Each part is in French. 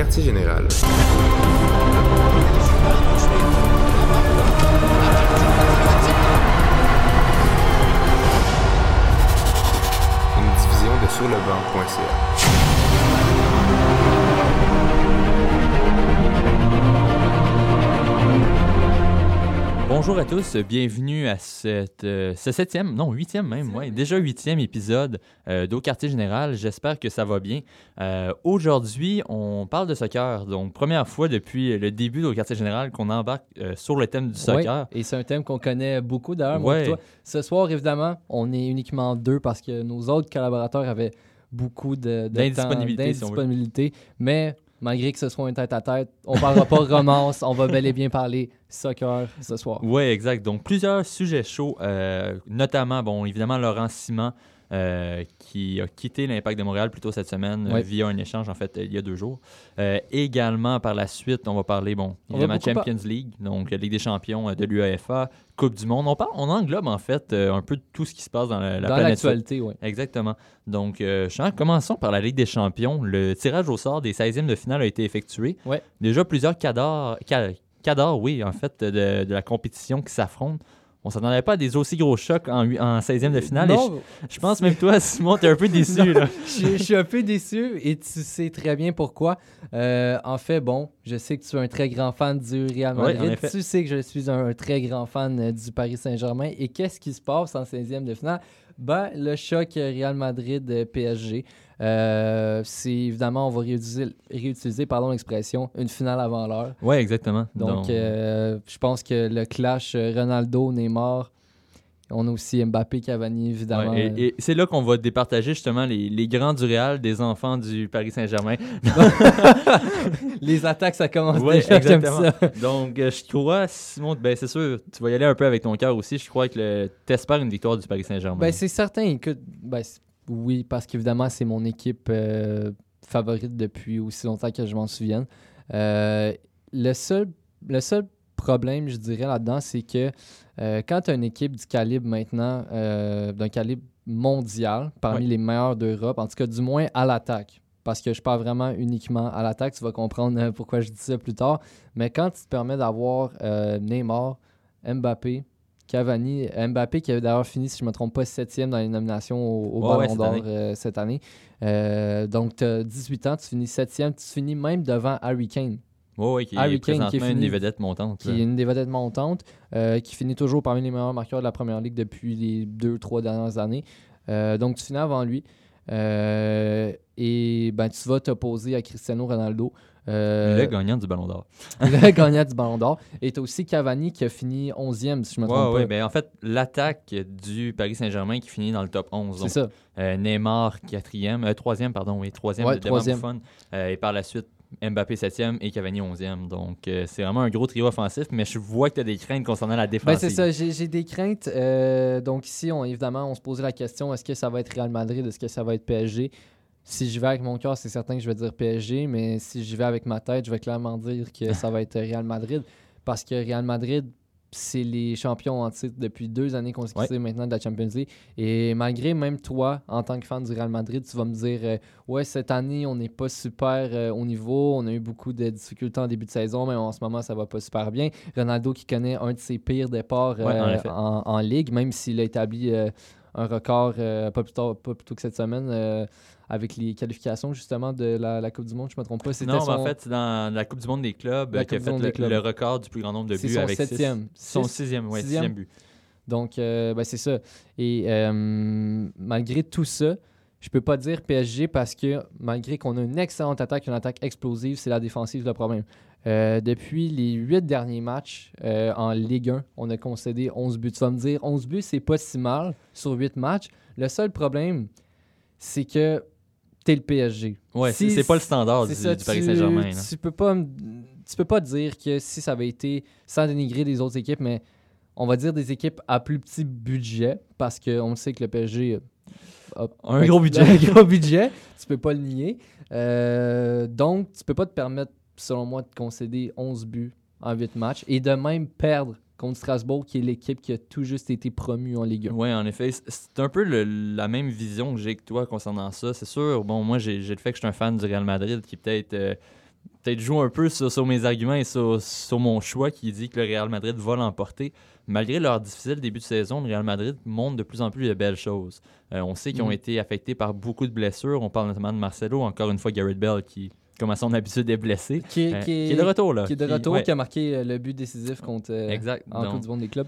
quartier général. Une division de surlebanc.ca. Bonjour à tous, bienvenue à cette, euh, ce septième, non huitième même, ouais, déjà huitième épisode euh, d'Au Quartier Général. J'espère que ça va bien. Euh, Aujourd'hui, on parle de soccer. Donc, première fois depuis le début d'Au Quartier Général qu'on embarque euh, sur le thème du soccer. Ouais, et c'est un thème qu'on connaît beaucoup d'ailleurs. Ouais. Ce soir, évidemment, on est uniquement deux parce que nos autres collaborateurs avaient beaucoup de, de D'indisponibilité, si d'indisponibilité. Mais malgré que ce soit un tête-à-tête, on ne parlera pas romance, on va bel et bien parler soccer ce soir. Oui, exact. Donc, plusieurs sujets chauds, euh, notamment, bon, évidemment, Laurent Simon, euh, qui a quitté l'Impact de Montréal plus tôt cette semaine euh, via un échange, en fait, euh, il y a deux jours. Également, par la suite, on va parler, bon, évidemment, par- Champions League, donc euh, Ligue des champions de l'UEFA, Coupe du Monde. On, parle, on englobe, en fait, un peu tout ce qui se passe dans la, la Dans l'actualité, oui. Exactement. Donc, Jean, commençons par la Ligue des champions. Le tirage au sort des 16e de finale a été effectué. Ouais. Déjà plusieurs cadors, ca- cadors, oui, en fait, de, de la compétition qui s'affrontent. On s'attendait pas à des aussi gros chocs en, en 16e de finale. Non, je, je pense même toi, Simon, tu es un peu déçu. Non. là. je, je suis un peu déçu et tu sais très bien pourquoi. Euh, en fait, bon, je sais que tu es un très grand fan du Real Madrid. tu sais que je suis un, très grand fan euh, du Paris Saint-Germain. Et qu'est-ce qui se passe en 16e de finale? Ben, le choc euh, Real Madrid-PSG. Euh, c'est évidemment, on va réutiliser, réutiliser pardon, l'expression, une finale avant l'heure. Oui, exactement. Donc, euh, je pense que le clash euh, Ronaldo-Neymar, on a aussi Mbappé, Cavani, évidemment. ouais, et, et c'est là qu'on va départager justement les, les grands du Real des enfants du Paris Saint-Germain. Les attaques, ça commence Ouais, déjà, exactement. ça. Donc, je crois, Simon, ben, c'est sûr, tu vas y aller un peu avec ton cœur aussi. Je crois que tu espères une victoire du Paris Saint-Germain. Ben, c'est certain. Écoute, ben, oui, parce qu'évidemment, c'est mon équipe euh, favorite depuis aussi longtemps que je m'en souvienne. Euh, le, seul, le seul problème, je dirais, là-dedans, c'est que euh, quand tu as une équipe du calibre maintenant, d'un calibre mondial, parmi les meilleurs d'Europe, en tout cas, du moins à l'attaque, parce que je parle vraiment uniquement à l'attaque, tu vas comprendre pourquoi je dis ça plus tard, mais quand tu te permets d'avoir Neymar, Mbappé, Cavani, Mbappé qui avait d'ailleurs fini, si je ne me trompe pas, septième dans les nominations au, au Ballon cette d'Or année. euh, cette année. Euh, donc, tu as 18 ans, tu finis septième, tu finis même devant Harry Kane, Ouais, ouais, qui Harry est Kane qui est présentement une des vedettes montantes. qui est une des vedettes montantes, euh, qui finit toujours parmi les meilleurs marqueurs de la Première Ligue depuis les deux, trois dernières années. Euh, donc, tu finis avant lui. Et ben, tu vas t'opposer à Cristiano Ronaldo. Euh, Le gagnant du Ballon d'Or. le gagnant du Ballon d'Or. Et tu aussi Cavani qui a fini 11e, si je me trompe ouais, pas. ben, en fait, l'attaque du Paris Saint-Germain qui finit dans le top 11. C'est ça. euh, Neymar, quatrième, euh, troisième, pardon, oui, troisième Ouais. Buffon. Euh, et par la suite, Mbappé septième et Cavani onzième. Donc, euh, c'est vraiment un gros trio offensif, mais je vois que tu as des craintes concernant la Ben, défense. c'est ça, j'ai j'ai des craintes. Euh, donc ici, on, évidemment, on se posait la question, est-ce que ça va être Real Madrid, est-ce que ça va être PSG? Si je vais avec mon cœur, c'est certain que je vais dire PSG, mais si je vais avec ma tête, je vais clairement dire que ça va être Real Madrid. Parce que Real Madrid, c'est les champions en titre depuis deux années consécutives maintenant de la Champions League. Et malgré même toi, en tant que fan du Real Madrid, tu vas me dire euh, Ouais, cette année, on n'est pas super euh, au niveau. On a eu beaucoup de difficultés en début de saison, mais en ce moment, ça va pas super bien. Ronaldo qui connaît un de ses pires départs Ouais, en euh, en, en Ligue, même s'il a établi un record euh, pas, plus tard, pas plus tôt que cette semaine euh, avec les qualifications justement de la, la Coupe du Monde, je me trompe pas. Non, son, en fait, c'est dans la Coupe du Monde des clubs qui a fait le, des clubs. le record du plus grand nombre de buts son avec six. septième. Son Six? sixième, ouais, Sixième? sixième but. Donc, euh, ben, c'est ça. Et malgré tout ça, je peux pas dire PSG parce que malgré qu'on a une excellente attaque, une attaque explosive, c'est la défensive le problème. Euh, depuis les huit derniers matchs euh, en Ligue 1, on a concédé 11 buts. Tu vas me dire, 11 buts, c'est pas si mal sur 8 matchs. Le seul problème, c'est que t'es le PSG. Ouais, Si- c'est pas le standard du, C'est ça, du Paris Saint-Germain. Tu peux pas, tu peux pas dire que si ça avait été sans dénigrer les autres équipes, mais on va dire des équipes à plus petit budget, parce qu'on sait que le PSG a Un gros budget. un gros budget, tu peux pas le nier. Euh, donc, tu peux pas te permettre, selon moi, de concéder 11 buts en 8 matchs et de même perdre contre Strasbourg, qui est l'équipe qui a tout juste été promue en Ligue 1. Oui, en effet. C'est un peu le- la même vision que j'ai que toi concernant ça. C'est sûr, bon, moi, j'ai le fait que je suis un fan du Real Madrid qui peut-être euh, peut-être joue un peu sur, sur mes arguments et sur, sur mon choix qui dit que le Real Madrid va l'emporter. Malgré leur difficile début de saison, le Real Madrid montre de plus en plus de belles choses. Euh, on sait qu'ils ont Mhm. été affectés par beaucoup de blessures. On parle notamment de Marcelo, encore une fois Garrett Bell qui, comme à son habitude, est blessé. Qui est, Euh, qui est- qui est de retour là. qui est de Qui- retour, ouais, qui a marqué euh, le but décisif contre euh, Exact. en Donc, Coupe du Monde des clubs.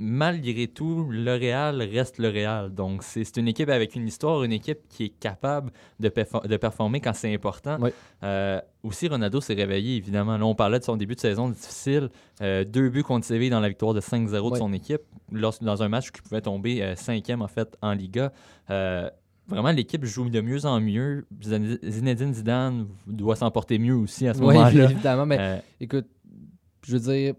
malgré tout, le Real reste le Real. Donc, c'est une équipe avec une histoire, une équipe qui est capable de, perfor- de performer quand c'est important. Aussi, Ronaldo s'est réveillé, évidemment. Là, on parlait de son début de saison difficile. Euh, deux buts contre Séville dans la victoire de 5-0 de Ouais. son équipe, lors- dans un match qui pouvait tomber euh, cinquième, en fait, en Liga. Euh, Vraiment, l'équipe joue de mieux en mieux. Zin- Zinedine Zidane doit s'en porter mieux aussi à ce Oui, moment-là. évidemment. Mais Euh, écoute, je veux dire,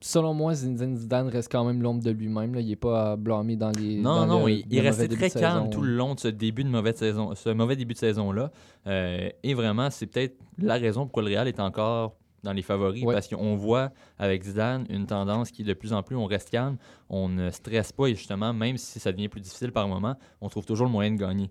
selon moi, Zinedine Zidane reste quand même l'ombre de lui-même. là. Il n'est pas à blâmer dans les. Non, dans non, le- il, il restait très calme saison. tout le long de ce début de mauvaise saison, ce mauvais début de saison-là. Euh, et vraiment, c'est peut-être la raison pourquoi le Real est encore dans les favoris. Ouais. Parce qu'on voit avec Zidane une tendance qui, de plus en plus, on reste calme, on ne stresse pas et justement, même si ça devient plus difficile par moment, on trouve toujours le moyen de gagner.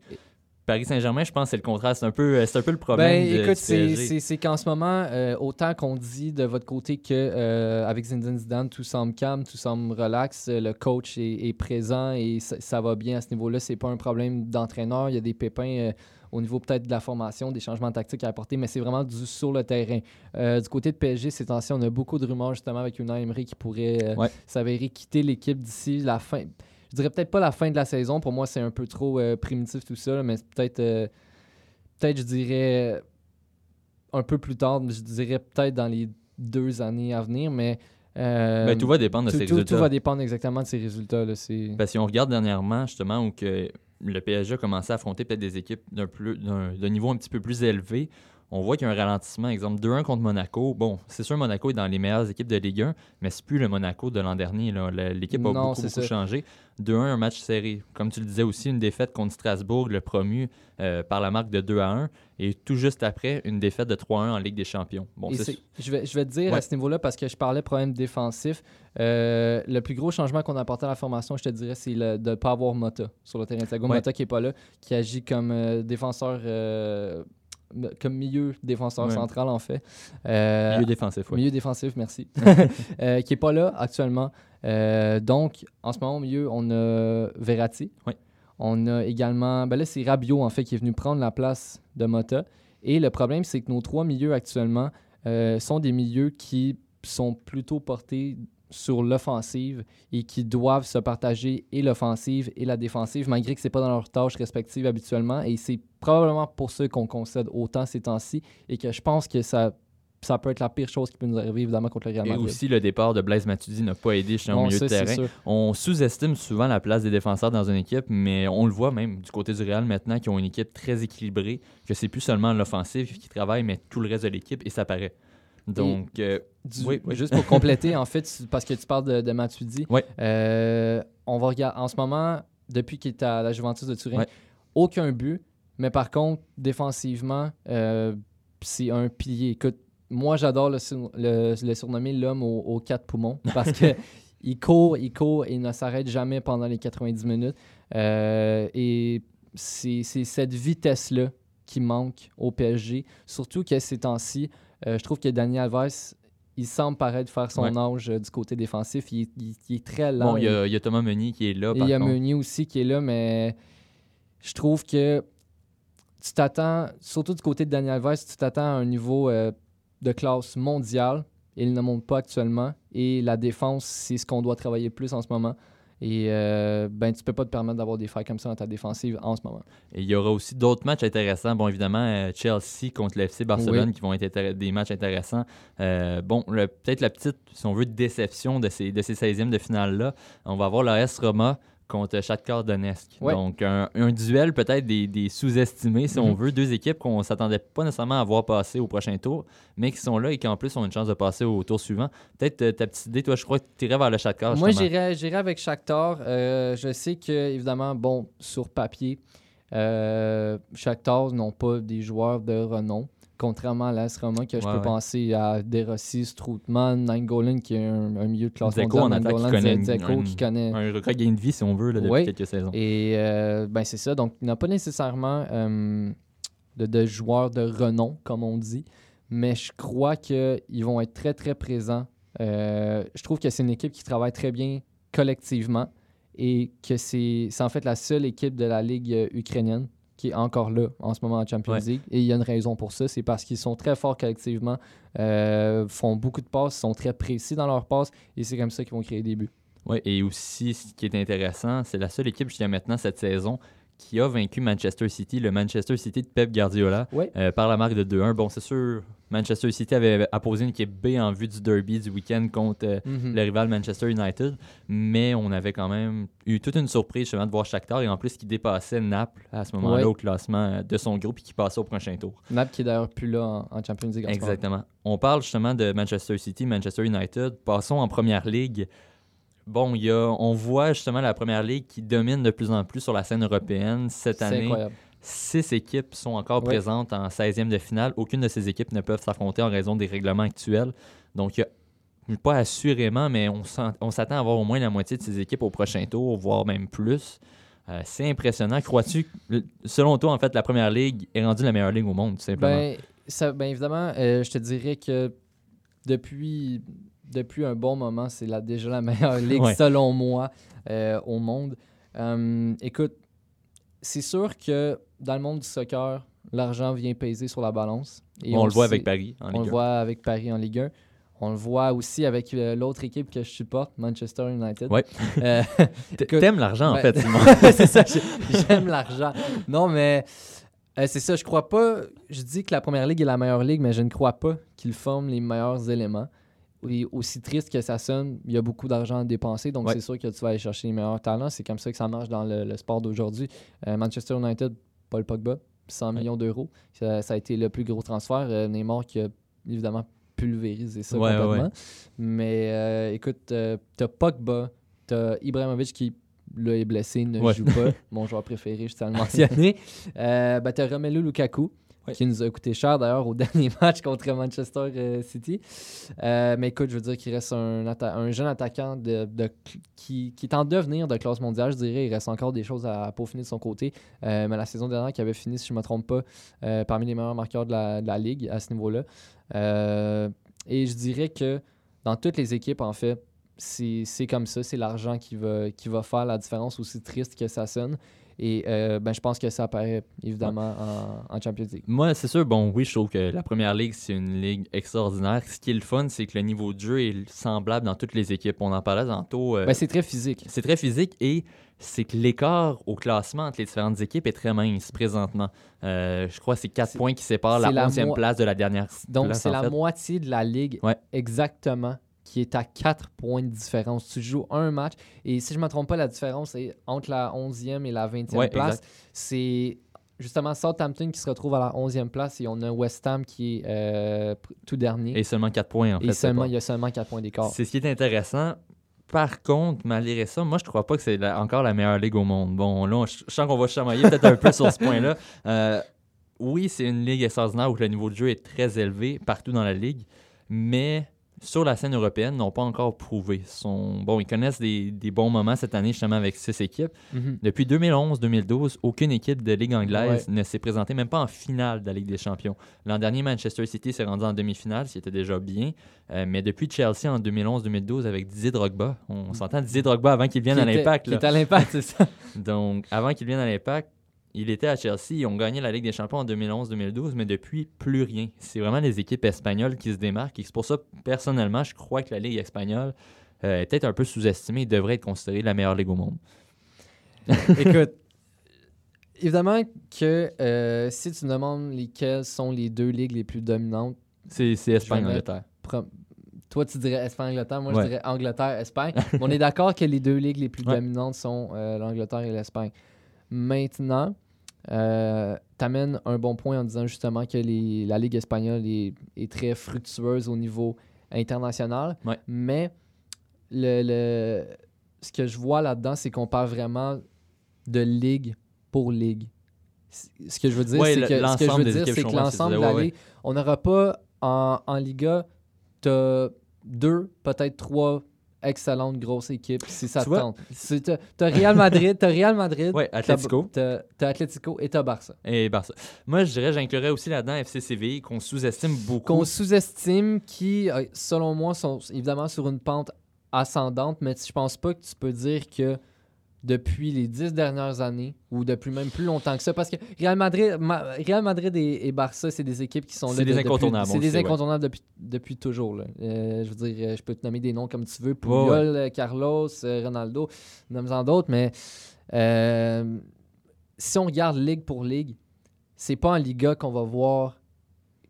Paris Saint-Germain, je pense que c'est le contraire. C'est un peu, c'est un peu le problème. Ben, de- écoute, c'est- qu'en ce moment, euh, autant qu'on dit de votre côté que euh, avec Zinedine Zidane, tout semble calme, tout semble relax, euh, le coach est, est présent et ça, ça va bien à ce niveau-là. C'est pas un problème d'entraîneur. Il y a des pépins euh, au niveau peut-être de la formation, des changements tactiques à apporter, mais c'est vraiment du sur le terrain. Euh, du côté de PSG, ces temps-ci, on a beaucoup de rumeurs justement avec Unai Emery qui pourrait euh, Ouais. s'avérer quitter l'équipe d'ici la fin. Je dirais peut-être pas la fin de la saison. Pour moi, c'est un peu trop euh, primitif tout ça, là, mais peut-être. euh, peut-être, je dirais, un peu plus tard, je dirais peut-être dans les deux années à venir, mais. Euh, Ben, tout va dépendre de tout, tout- résultats. tout va dépendre exactement de ses résultats. Là. Parce si on regarde dernièrement, justement, où que le PSG a commencé à affronter peut-être des équipes d'un, plus, d'un niveau un petit peu plus élevé, on voit qu'il y a un ralentissement. Exemple, 2-1 contre Monaco. Bon, c'est sûr, Monaco est dans les meilleures équipes de Ligue 1, mais c'est plus le Monaco de l'an dernier. L'équipe a Non, beaucoup, beaucoup changé. 2-1, un match serré. Comme tu le disais aussi, une défaite contre Strasbourg, le promu euh, par la marque de 2 à 1. Et tout juste après, une défaite de 3-1 en Ligue des Champions. Bon, je, vais, je vais te dire Ouais. à ce niveau-là, parce que je parlais problème défensif, euh, le plus gros changement qu'on a apporté à la formation, je te dirais, c'est de ne pas avoir Mota sur le terrain. Ouais. Mota qui n'est pas là, qui agit comme euh, défenseur, comme milieu défenseur Ouais. central en fait. Euh, milieu défensif. ouais. Milieu défensif, merci. Euh, qui n'est pas là actuellement. Euh, donc, en ce moment, au milieu, on a Verratti. Oui. On a également. Ben là, c'est Rabiot, en fait, qui est venu prendre la place de Mota. Et le problème, c'est que nos trois milieux actuellement sont des milieux qui sont plutôt portés sur l'offensive et qui doivent se partager et l'offensive et la défensive, malgré que ce n'est pas dans leurs tâches respectives habituellement. Et c'est probablement pour ça qu'on concède autant ces temps-ci et que je pense que ça, ça peut être la pire chose qui peut nous arriver, évidemment, contre le Real Et Madrid. aussi, le départ de Blaise Matuidi n'a pas aidé au Bon, milieu ça, de terrain. On sous-estime souvent la place des défenseurs dans une équipe, mais on le voit même du côté du Real maintenant qui ont une équipe très équilibrée, que c'est plus seulement l'offensive qui travaille, mais tout le reste de l'équipe et ça paraît. Donc, euh, Du- Oui, oui. Juste pour compléter, en fait, parce que tu parles de, de Matuidi, Ouais. euh, on va regarder en ce moment, depuis qu'il est à la Juventus de Turin, aucun but, mais par contre, défensivement, euh, c'est un pilier. Écoute, moi, j'adore le, sur- le, le surnommer l'homme aux, aux quatre poumons parce que il court, il court et il ne s'arrête jamais pendant les 90 minutes. Et c'est cette vitesse-là qui manque au PSG, surtout que ces temps-ci, je trouve que Daniel Alves, il semble paraître faire son Ouais. âge euh, du côté défensif. Il, il- il est très lent. bon, il y, a, il y a Thomas Meunier qui est là. Par il y a contre. Meunier aussi qui est là, mais je trouve que tu t'attends, surtout du côté de Daniel Alves, tu t'attends à un niveau euh, de classe mondiale. Il ne monte pas actuellement. Et la défense, c'est ce qu'on doit travailler plus en ce moment. Et euh, ben, tu peux pas te permettre d'avoir des failles comme ça dans ta défensive en ce moment. Et il y aura aussi d'autres matchs intéressants. Bon, évidemment, euh, Chelsea contre le FC Barcelone qui vont être des matchs intéressants. Euh, bon, peut-être la petite, si on veut, déception de ces, de ces 16e de finale-là. On va avoir l'AS Roma contre Shakhtar Donetsk. Ouais. Donc, un, un duel peut-être des, des sous-estimés, si on Mhm. veut. Deux équipes qu'on ne s'attendait pas nécessairement à voir passer au prochain tour, mais qui sont là et qui en plus ont une chance de passer au tour suivant. Peut-être euh, ta petite idée, toi, je crois que tu irais vers le Shakhtar. Moi, j'irais avec Shakhtar. Euh, je sais que, évidemment, bon, sur papier, euh, Shakhtar n'ont pas des joueurs de renom. Contrairement à l'AS Roma, que je peux ouais. penser à De Rossi, Strootman, Nangolan, qui est un, un milieu de classe en mondiale. attaque, qui connaît une- qui connaît... Un de vie, si on veut, là, depuis Ouais. quelques saisons. Et euh, ben c'est ça. Donc, il n'a pas nécessairement euh, de, de joueurs de renom, comme on dit. mais je crois qu'ils vont être très, très présents. Euh, je trouve que c'est une équipe qui travaille très bien collectivement et que c'est en fait la seule équipe de la Ligue ukrainienne qui est encore là en ce moment en Champions Ouais. League. Et il y a une raison pour ça, c'est parce qu'ils sont très forts collectivement, euh, font beaucoup de passes, sont très précis dans leurs passes et c'est comme ça qu'ils vont créer des buts. Ouais, et aussi, ce qui est intéressant, c'est la seule équipe jusqu'à maintenant cette saison qui a vaincu Manchester City, le Manchester City de Pep Guardiola, Ouais. euh, par la marque de 2-1. Bon, c'est sûr, Manchester City avait apposé une équipe B en vue du derby du week-end contre euh, Mhm. le rival Manchester United, mais on avait quand même eu toute une surprise justement de voir Shakhtar et en plus qui dépassait Naples à ce moment-là Ouais. au classement euh, de son groupe et qui passait au prochain tour. Naples qui est d'ailleurs plus là en, en Champions League. en. Exactement. On parle justement de Manchester City, Manchester United. Passons en première ligue. Bon, il y a, on voit justement la première ligue qui domine de plus en plus sur la scène européenne. Cette année, incroyable. six équipes sont encore présentes en 16e de finale. Aucune de ces équipes ne peuvent s'affronter en raison des règlements actuels. Donc, il y a, pas assurément, mais on s'attend à avoir au moins la moitié de ces équipes au prochain tour, voire même plus. Euh, c'est impressionnant. Crois-tu, que- selon toi, en fait, la première ligue est rendue la meilleure ligue au monde, tout simplement? Ça, ben évidemment, euh, je te dirais que depuis, depuis un bon moment, c'est la, déjà la meilleure ligue, Ouais. selon moi, euh, au monde. Euh, écoute, c'est sûr que dans le monde du soccer, l'argent vient peser sur la balance. Et on, le voit sait- avec Paris en On Ligue le 1. voit avec Paris en Ligue 1. On le voit aussi avec euh, l'autre équipe que je supporte, Manchester United. Euh, écoute, T'aimes l'argent, en ben- fait, Simon. c'est ça, j'ai- j'aime l'argent. Non, mais euh, c'est ça, je crois pas. Je dis que la première ligue est la meilleure ligue, mais je ne crois pas qu'ils forment les meilleurs éléments. Et aussi triste que ça sonne, il y a beaucoup d'argent à dépenser, donc Ouais. c'est sûr que tu vas aller chercher les meilleurs talents. C'est comme ça que ça marche dans le, le sport d'aujourd'hui. Euh, Manchester United, Paul Pogba, 100 Ouais. millions d'euros. Ça, ça a été le plus gros transfert. Euh, Neymar qui a évidemment pulvérisé ça Ouais, complètement. Mais euh, écoute, euh, t'as Pogba, t'as Ibrahimovic qui là, est blessé, ne joue pas. Mon joueur préféré, je tiens à le mentionner. Euh, ben, t'as Romelu Lukaku, Qui nous a coûté cher d'ailleurs au dernier match contre Manchester euh, City. Euh, mais écoute, je veux dire qu'il reste un, jeune attaquant qui, est en devenir de classe mondiale, je dirais. Il reste encore des choses à, peaufiner de son côté. Euh, mais la saison dernière, qui avait fini, si je ne me trompe pas, parmi les meilleurs marqueurs de la, ligue à ce niveau-là. Et je dirais que dans toutes les équipes, en fait, c'est comme ça. C'est l'argent qui va faire la différence, aussi triste que ça sonne. Et euh, ben, je pense que ça apparaît évidemment en, en Champions League. Moi, c'est sûr, bon, oui, je trouve que la première ligue, c'est une ligue extraordinaire. Ce qui est le fun, c'est que le niveau de jeu est semblable dans toutes les équipes. On en parlait tantôt. euh, Ben, c'est très physique. c'est très physique et c'est que l'écart au classement entre les différentes équipes est très mince présentement. Euh, je crois que c'est 4 C'est- points qui séparent la c'est la 11e moi- place de la dernière Donc, place, c'est la fait. moitié de la ligue Ouais. exactement qui est à 4 points de différence. Tu joues un match et si je ne me trompe pas, la différence est entre la 11e et la 20e Ouais, place. C'est justement Southampton qui se retrouve à la 11e place et on a West Ham qui est euh, tout dernier. Et seulement 4 points, en Et fait. seulement, sépare. il y a seulement 4 points d'écart. C'est ce qui est intéressant. Par contre, malgré ça, moi, je crois pas que c'est encore la meilleure ligue au monde. Bon, là, je, je sens qu'on va chamailler peut-être un peu sur ce point-là. Euh, oui, c'est une ligue extraordinaire où le niveau de jeu est très élevé partout dans la ligue, mais sur la scène européenne, n'ont pas encore prouvé. Son... Bon, ils connaissent des, des bons moments cette année, justement, avec six équipes. Mhm. Depuis 2011-2012, aucune équipe de Ligue anglaise ne s'est présentée, même pas en finale de la Ligue des Champions. L'an dernier, Manchester City s'est rendu en demi-finale, ce qui était déjà bien. Euh, mais depuis Chelsea en 2011-2012 avec Didier Drogba, on s'entend Didier Drogba avant qu'il vienne Qui à l'Impact. Qui est à l'impact, c'est ça. Donc, avant qu'il vienne à l'Impact, il était à Chelsea. Ils ont gagné la Ligue des Champions en 2011-2012, mais depuis, plus rien. C'est vraiment les équipes espagnoles qui se démarquent. Et c'est pour ça, personnellement, je crois que la Ligue espagnole euh, est peut-être un peu sous-estimée et devrait être considérée la meilleure ligue au monde. Écoute, évidemment que euh, si tu me demandes lesquelles sont les deux ligues les plus dominantes, C'est Espagne-Angleterre. Toi, tu dirais Espagne-Angleterre. Moi, Ouais. je dirais Angleterre-Espagne. On est d'accord que les deux ligues les plus Ouais. dominantes sont euh, l'Angleterre et l'Espagne. Maintenant, euh, tu amènes un bon point en disant justement que les- la Ligue espagnole est, est très fructueuse au niveau international. Ouais. Mais le, le- ce que je vois là-dedans, c'est qu'on parle vraiment de ligue pour ligue. Ce que je veux dire, Ouais, c'est que, ce que je l'ensemble veux dire, c'est que de la ligue, on n'aura pas en, en Liga, tu as deux, peut-être trois excellente grosse équipe si ça Tu te tente. T'as Real Madrid, t'as Real Madrid, Ouais, t'as- Atlético. t'as t'as Atlético et t'as Barça. Et Barça. Moi, je dirais, j'inclurais aussi là-dedans FC Séville, qu'on sous-estime beaucoup. Qu'on sous-estime, qui, euh, selon moi, sont évidemment sur une pente ascendante, mais je pense pas que tu peux dire que depuis les dix dernières années, ou depuis même plus longtemps que ça, parce que Real Madrid, Ma- Real Madrid et, et Barça, c'est des équipes qui sont là. C'est des de- incontournables, on C'est des ouais. incontournables depuis, depuis toujours. là. Euh, je veux dire, euh, je peux te nommer des noms comme tu veux, Puyol, Ouais, euh, Carlos, Ronaldo, nomme-en d'autres, mais euh, si on regarde ligue pour ligue, c'est pas en Liga qu'on va voir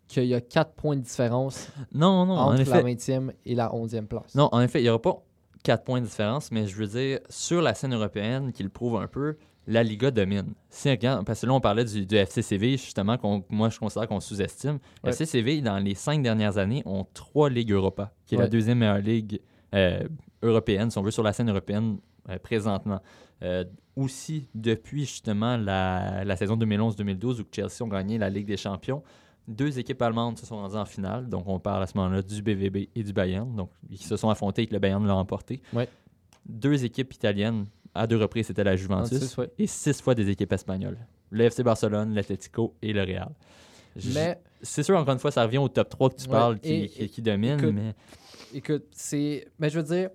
qu'il y a 4 points de différence Non, non, en entre la effet. 20e et la 11e place. Non, en effet, il n'y aura pas 4 points de différence, mais je veux dire, sur la scène européenne, qui le prouve un peu, la Liga domine. Si parce que là, on parlait du, du FC Séville, justement, qu'on, moi, je considère qu'on sous-estime. Ouais. FC Séville, dans les cinq dernières années, ont trois Ligues Europa, qui est la deuxième meilleure ligue euh, européenne, si on veut, sur la scène européenne euh, présentement. Euh, aussi, depuis justement la, la saison 2011-2012, où Chelsea ont gagné la Ligue des Champions, deux équipes allemandes se sont rendues en finale. Donc, on parle à ce moment-là du BVB et du Bayern. Donc, ils se sont affrontés et que le Bayern l'a remporté. Ouais. Deux équipes italiennes, à deux reprises, c'était la Juventus. Ouais. Et six fois des équipes espagnoles. Le FC Barcelone, l'Atlético et le Real. Mais C'est sûr, encore une fois, ça revient au top 3 que tu Ouais, parles qui, et- qui, qui domine, écoute, mais écoute, c'est. Mais je veux dire,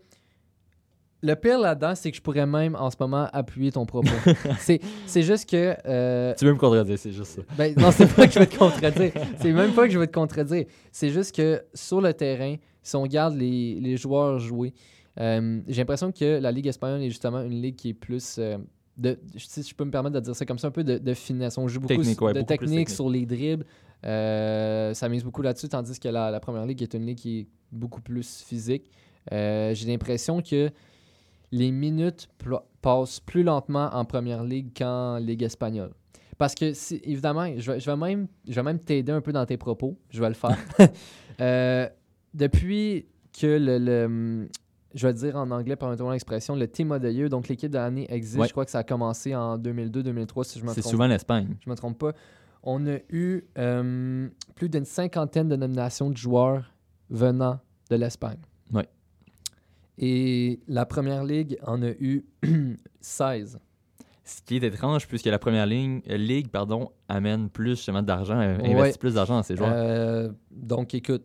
le pire là-dedans, c'est que je pourrais même en ce moment appuyer ton propos. c'est c'est juste que. euh, tu veux me contredire, c'est juste ça. Ben, non, c'est pas que je vais te contredire. C'est même pas que je vais te contredire. C'est juste que sur le terrain, si on regarde les, les joueurs jouer, euh, j'ai l'impression que la Ligue espagnole est justement une ligue qui est plus. euh, de, si je peux me permettre de dire ça comme ça, un peu de, de finesse. On joue beaucoup Technique, ouais, de beaucoup technique, technique. sur les dribbles. Euh, ça mise beaucoup là-dessus, tandis que la, la première ligue est une ligue qui est beaucoup plus physique. Euh, j'ai l'impression que les minutes passent plus lentement en première ligue qu'en ligue espagnole. Parce que, si- évidemment, je vais, je vais même, je vais même t'aider un peu dans tes propos. Je vais le faire. Euh, depuis que le, le- je vais dire en anglais, permettez-moi l'expression, le team year, donc l'équipe de l'année existe. Ouais. Je crois que ça a commencé en 2002-2003, si je me C'est trompe souvent l'Espagne. je me trompe pas. On a eu euh, plus d'une cinquantaine de nominations de joueurs venant de l'Espagne. Ouais. Et la première ligue en a eu 16. Ce qui est étrange, puisque la première ligne, euh, ligue pardon, amène plus justement d'argent, euh, Ouais. investit plus d'argent dans ses joueurs. Euh, donc, écoute,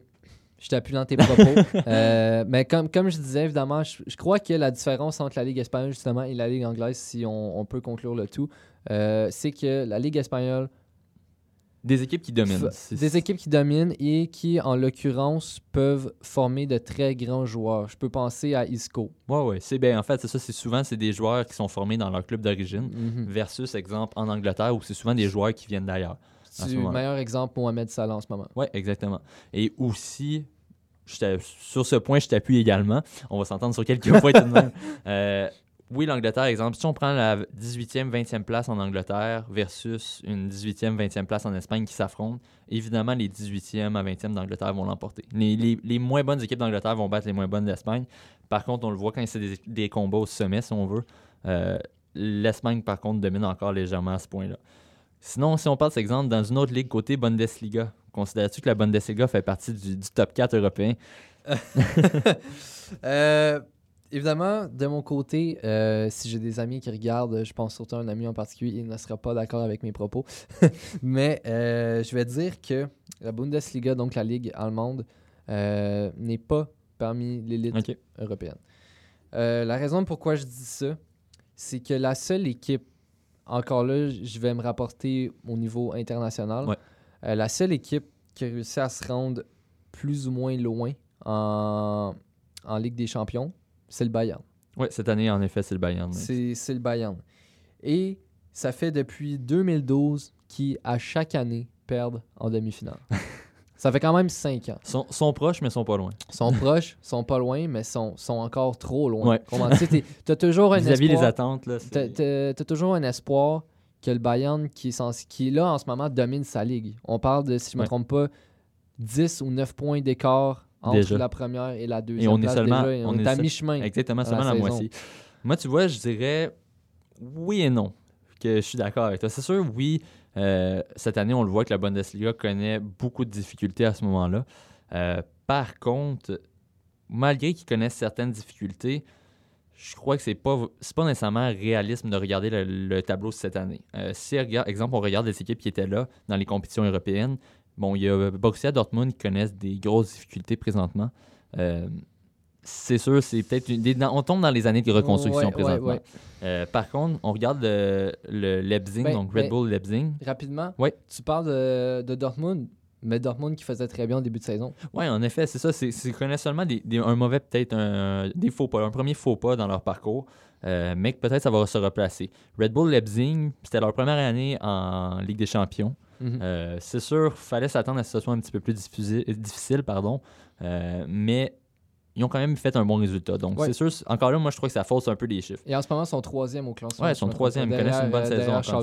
je t'appuie dans tes propos. Euh, mais comme, comme je disais, évidemment, je, je crois que la différence entre la Ligue espagnole, justement, et la Ligue anglaise, si on, on peut conclure le tout, euh, c'est que la Ligue espagnole Des équipes qui dominent. Des équipes qui dominent et qui, en l'occurrence, peuvent former de très grands joueurs. Je peux penser à Isco. Ouais, ouais. C'est bien. En fait, c'est ça. C'est souvent c'est des joueurs qui sont formés dans leur club d'origine. Mhm. Versus, exemple, en Angleterre, où c'est souvent des joueurs qui viennent d'ailleurs. C'est le meilleur exemple, Mohamed Salah en ce moment? Oui, exactement. Et aussi, je sur ce point, je t'appuie également. On va s'entendre sur quelques points tout de même. Euh, oui, l'Angleterre, exemple, si on prend la 18e, 20e place en Angleterre versus une 18e, 20e place en Espagne qui s'affrontent, évidemment, les 18e à 20e d'Angleterre vont l'emporter. Les, les- les moins bonnes équipes d'Angleterre vont battre les moins bonnes d'Espagne. Par contre, on le voit quand c'est des, des combats au sommet, si on veut. Euh, L'Espagne, par contre, domine encore légèrement à ce point-là. Sinon, si on passe exemple dans une autre ligue côté Bundesliga, considères-tu que la Bundesliga fait partie du, du top 4 européen? Euh, évidemment, de mon côté, euh, si j'ai des amis qui regardent, je pense surtout à un ami en particulier, il ne sera pas d'accord avec mes propos. Mais euh, je vais dire que la Bundesliga, donc la ligue allemande, euh, n'est pas parmi l'élite OK. européenne. La raison pourquoi je dis ça, c'est que la seule équipe, encore là, je vais me rapporter au niveau international, Ouais. la seule équipe qui a réussi à se rendre plus ou moins loin en, en Ligue des Champions, c'est le Bayern. Oui, cette année, en effet, c'est le Bayern. C'est c'est le Bayern. Et ça fait depuis 2012 qu'ils, à chaque année, perdent en demi-finale. ça fait quand même 5 ans. Sont, sont proches, mais sont pas loin. sont proches, sont pas loin, mais sont, sont encore trop loin. Ouais. Tu t'as toujours un Vis-à-vis les espoir. attentes, là, c'est- T'as toujours un espoir que le Bayern, qui est, qui là en ce moment, domine sa ligue. On parle de, si je ne me Ouais. trompe pas, 10 ou 9 points d'écart entre Déjà. la première et la deuxième. on est seulement- déjà, et on, on est est à mi-chemin. Exactement, seulement la moitié. Moi, tu vois, je dirais oui et non, que je suis d'accord avec toi. C'est sûr, oui, euh, cette année, on le voit que la Bundesliga connaît beaucoup de difficultés à ce moment-là. Euh, par contre, malgré qu'ils connaissent certaines difficultés, je crois que c'est pas c'est pas nécessairement réalisme de regarder le, le tableau cette année. Euh, si, regarde, exemple, on regarde les équipes qui étaient là dans les compétitions européennes, bon, il y a Borussia Dortmund qui connaissent des grosses difficultés présentement. Euh, c'est sûr, c'est peut-être une- on tombe dans les années de reconstruction Ouais, présentement. ouais. Euh, par contre, on regarde le, le Leipzig, Ben, donc Red ben- Bull Leipzig. Rapidement, Ouais. tu parles de, de Dortmund, mais Dortmund qui faisait très bien au début de saison. Oui, en effet, c'est ça. Qu'ils connaissent seulement des, des- un mauvais, peut-être un, des faux pas, un premier faux pas dans leur parcours, euh, mais que peut-être ça va se replacer. Red Bull Leipzig, c'était leur première année en Ligue des Champions. Mhm. Euh, c'est sûr, fallait s'attendre à ce que ce soit un petit peu plus diffusi- difficile, pardon, euh, mais ils ont quand même fait un bon résultat. Donc, Ouais. c'est sûr, encore là, moi, je trouve que ça fausse un peu les chiffres. Et en ce moment, ils sont troisième au classement. Ouais, ils sont troisième, ils connaissent une bonne euh, saison.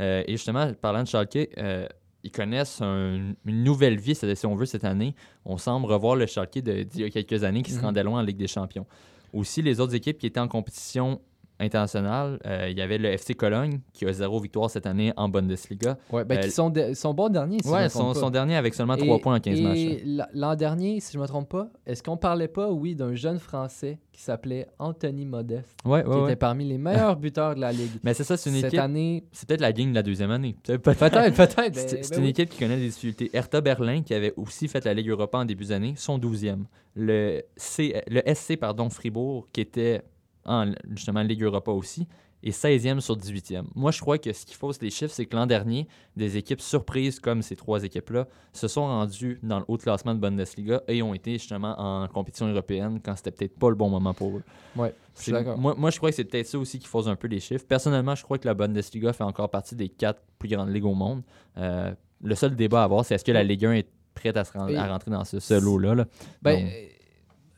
Euh, et justement, parlant de Schalke, euh, ils connaissent un- une nouvelle vie, c'est- si on veut, cette année. On semble revoir le Schalke d'il y a quelques années qui se Mhm. rendait loin en Ligue des Champions. Aussi, les autres équipes qui étaient en compétition internationale, euh, il y avait le FC Cologne qui a zéro victoire cette année en Bundesliga. Ouais, ben, Euh, qui sont, de- sont bons derniers. Si je ouais, me son, trompe pas. son dernier avec seulement 3 Et- points en 15 matchs. Et l'an dernier, si je me trompe pas, est-ce qu'on parlait pas, oui, d'un jeune Français qui s'appelait Anthony Modeste, Ouais, qui ouais, ouais. était parmi les meilleurs buteurs de la ligue. Mais c'est ça, c'est une Cette équipe. année, C'est peut-être la gang de la deuxième année. Peut- Peut-être. peut-être, C'est ben une oui. équipe qui connaît des difficultés. Hertha Berlin, qui avait aussi fait la Ligue Europa en début d'année, sont 12e. Le, C, le SC pardon, Fribourg, qui était en justement Ligue Europa aussi, est 16e sur 18e. Moi, je crois que ce qui fausse les chiffres, c'est que l'an dernier, des équipes surprises comme ces trois équipes-là se sont rendues dans le haut classement de Bundesliga et ont été justement en compétition européenne quand c'était peut-être pas le bon moment pour eux. Ouais, je suis C'est- d'accord. Moi, moi, je crois que c'est peut-être ça aussi qui fausse un peu les chiffres. Personnellement, je crois que la Bundesliga fait encore partie des quatre plus grandes ligues au monde. Euh, le seul débat à avoir, c'est est-ce que la Ligue 1 est prête à, se Et- à rentrer dans ce, ce lot-là. là? Ben, Donc- euh,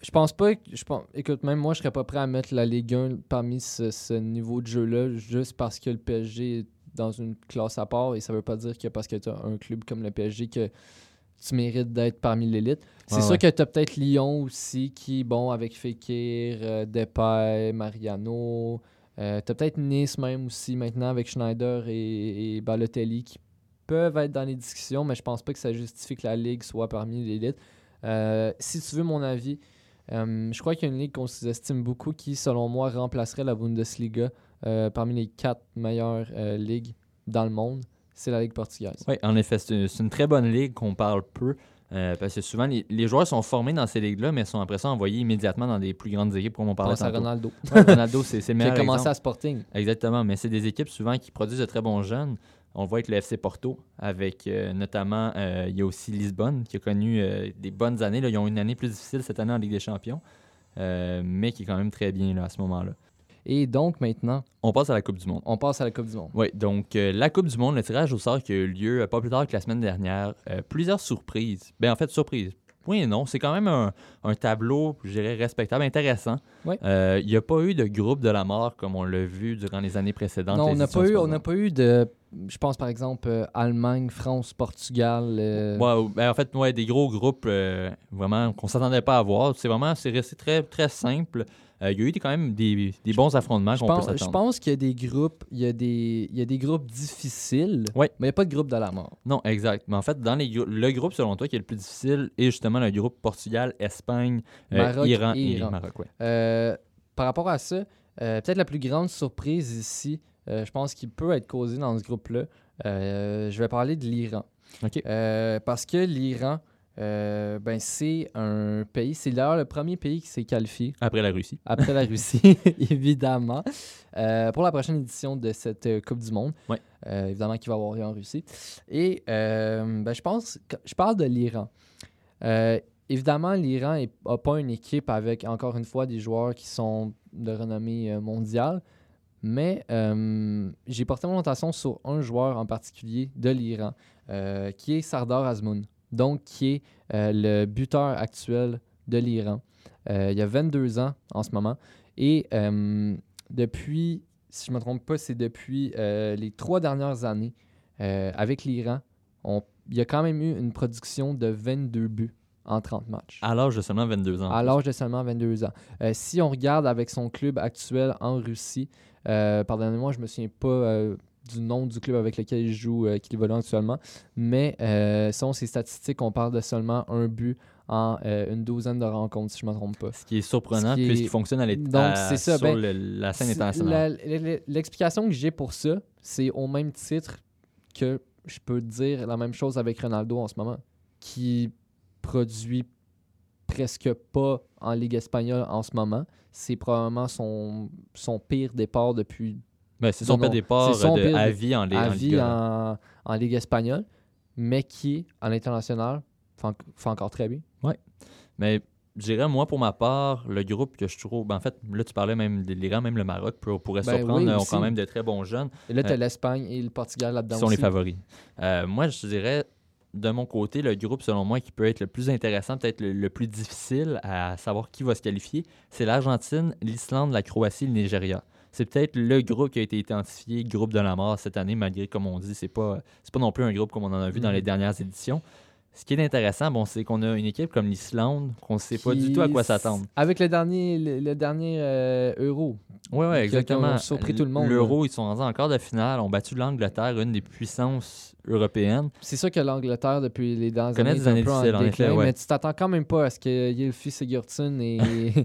je pense pas. que- Je pense, écoute, même moi, je serais pas prêt à mettre la Ligue 1 parmi ce, ce niveau de jeu-là, juste parce que le PSG est dans une classe à part. Et ça veut pas dire que parce que tu as un club comme le PSG que tu mérites d'être parmi l'élite. C'est sûr ouais. que tu as peut-être Lyon aussi, qui, bon, avec Fekir, euh, Depay, Mariano. Euh, tu as peut-être Nice même aussi maintenant avec Schneider et, et Balotelli qui peuvent être dans les discussions, mais je pense pas que ça justifie que la Ligue soit parmi l'élite. Euh, si tu veux mon avis, euh, je crois qu'il y a une ligue qu'on sous-estime beaucoup qui, selon moi, remplacerait la Bundesliga euh, parmi les quatre meilleures euh, ligues dans le monde. C'est la Ligue portugaise. Oui, en effet, c'est une, très bonne ligue qu'on parle peu. parce que souvent, les, les joueurs sont formés dans ces ligues-là, mais sont après ça envoyés immédiatement dans des plus grandes équipes, comme on parlait tantôt. Ronaldo, Ouais, Ronaldo, c'est le qui a meilleur commencé exemple. à Sporting. Exactement, mais c'est des équipes souvent qui produisent de très bons jeunes. On voit avec le FC Porto, avec euh, notamment, euh, il y a aussi Lisbonne qui a connu euh, des bonnes années. là. Ils ont une année plus difficile cette année en Ligue des Champions, mais qui est quand même très bien là, à ce moment-là. Et donc, maintenant, On passe à la Coupe du Monde. on passe à la Coupe du Monde. Oui, donc la Coupe du Monde, le tirage au sort qui a eu lieu pas plus tard que la semaine dernière. Plusieurs surprises. Ben en fait, surprise. Oui et non. C'est quand même un, un tableau, je dirais, respectable, intéressant. Il n'y a pas eu de groupe de la mort comme on l'a vu durant les années précédentes. Non, on n'a pas, eu, on pas eu de. Je pense par exemple euh, Allemagne, France, Portugal. euh, Ouais, ben, en fait, ouais, des gros groupes euh, vraiment qu'on s'attendait pas à voir. C'est vraiment, c'est resté très, très simple. Euh, il y a eu des- quand même des, des bons affrontements Je qu'on peut pense, je s'attendre. pense qu'il y a des groupes, il y a des, il y a des groupes difficiles, Ouais. mais il n'y a pas de groupe de la mort. Non, exact. Mais en fait, dans les le groupe, selon toi, qui est le plus difficile, est justement le groupe Portugal, Espagne, euh, Maroc Iran et et, Iran. Maroc. ouais. Par rapport à ça, euh, peut-être la plus grande surprise ici, euh, je pense qu'il peut être causé dans ce groupe-là, euh, je vais parler de l'Iran. Parce que l'Iran, ben, c'est un pays, c'est d'ailleurs le premier pays qui s'est qualifié Après la Russie. après la Russie, évidemment, pour la prochaine édition de cette Coupe du Monde. Ouais. Évidemment qu'il va avoir lieu en Russie. Et ben, je pense, je parle de l'Iran. Évidemment, l'Iran n'a pas une équipe avec, encore une fois, des joueurs qui sont de renommée euh, mondiale. Mais euh, j'ai porté mon attention sur un joueur en particulier de l'Iran, euh, qui est Sardar Azmoun, donc qui est le buteur actuel de l'Iran. Il a 22 ans en ce moment. Et depuis, si je ne me trompe pas, c'est depuis les trois dernières années, avec l'Iran, il y a quand même eu une production de 22 buts en 30 matchs. À l'âge de seulement 22 ans. À l'âge de seulement 22 ans. Euh, si on regarde avec son club actuel en Russie, euh, pardonnez-moi, je me souviens pas euh, du nom du club avec lequel il joue, qu'il évolue actuellement. Mais selon ses statistiques, on parle de seulement un but en euh, une douzaine de rencontres, si je ne me trompe pas. Ce qui est surprenant, qui est- puisqu'il fonctionne à Donc, c'est ça, sur ben, le- la scène internationale. L'explication que j'ai pour ça, c'est au même titre que je peux dire la même chose avec Ronaldo en ce moment, qui produit presque pas en Ligue espagnole en ce moment. C'est probablement son, son pire départ depuis Ben, c'est son pire départ c'est son de, pire à vie en, Ligue- à en vie Liga. en, en Ligue espagnole, mais qui, à l'international, fait, en- fait encore très bien. Mais je dirais, moi, pour ma part, le groupe que je trouve. ben, en fait, là, tu parlais même des l'Iran, même le Maroc pour- pourrait Ben surprendre. oui, ont aussi. quand même de très bons jeunes Et là, tu as Euh, l'Espagne et le Portugal là-dedans qui sont les favoris. Euh, moi, je dirais, de mon côté, le groupe, selon moi, qui peut être le plus intéressant, peut-être le, le plus difficile à savoir qui va se qualifier, c'est l'Argentine, l'Islande, la Croatie, le Nigeria. C'est peut-être le groupe qui a été identifié groupe de la mort cette année, malgré, comme on dit, c'est pas, c'est pas non plus un groupe comme on en a vu dans Mhm. les dernières éditions. Ce qui est intéressant, bon, c'est qu'on a une équipe comme l'Islande, qu'on ne sait pas du tout à quoi s'attendre. Avec le dernier, le, le dernier euh, Euro. Oui, oui, a- qui exactement. ont surpris tout le monde, L'Euro, ils sont rendus encore de finale, ont battu l'Angleterre, une des puissances européennes. C'est sûr que l'Angleterre, depuis les dernières années, des années en en effet, ouais. mais tu t'attends quand même pas à ce que Yelfi Sigurdsson et,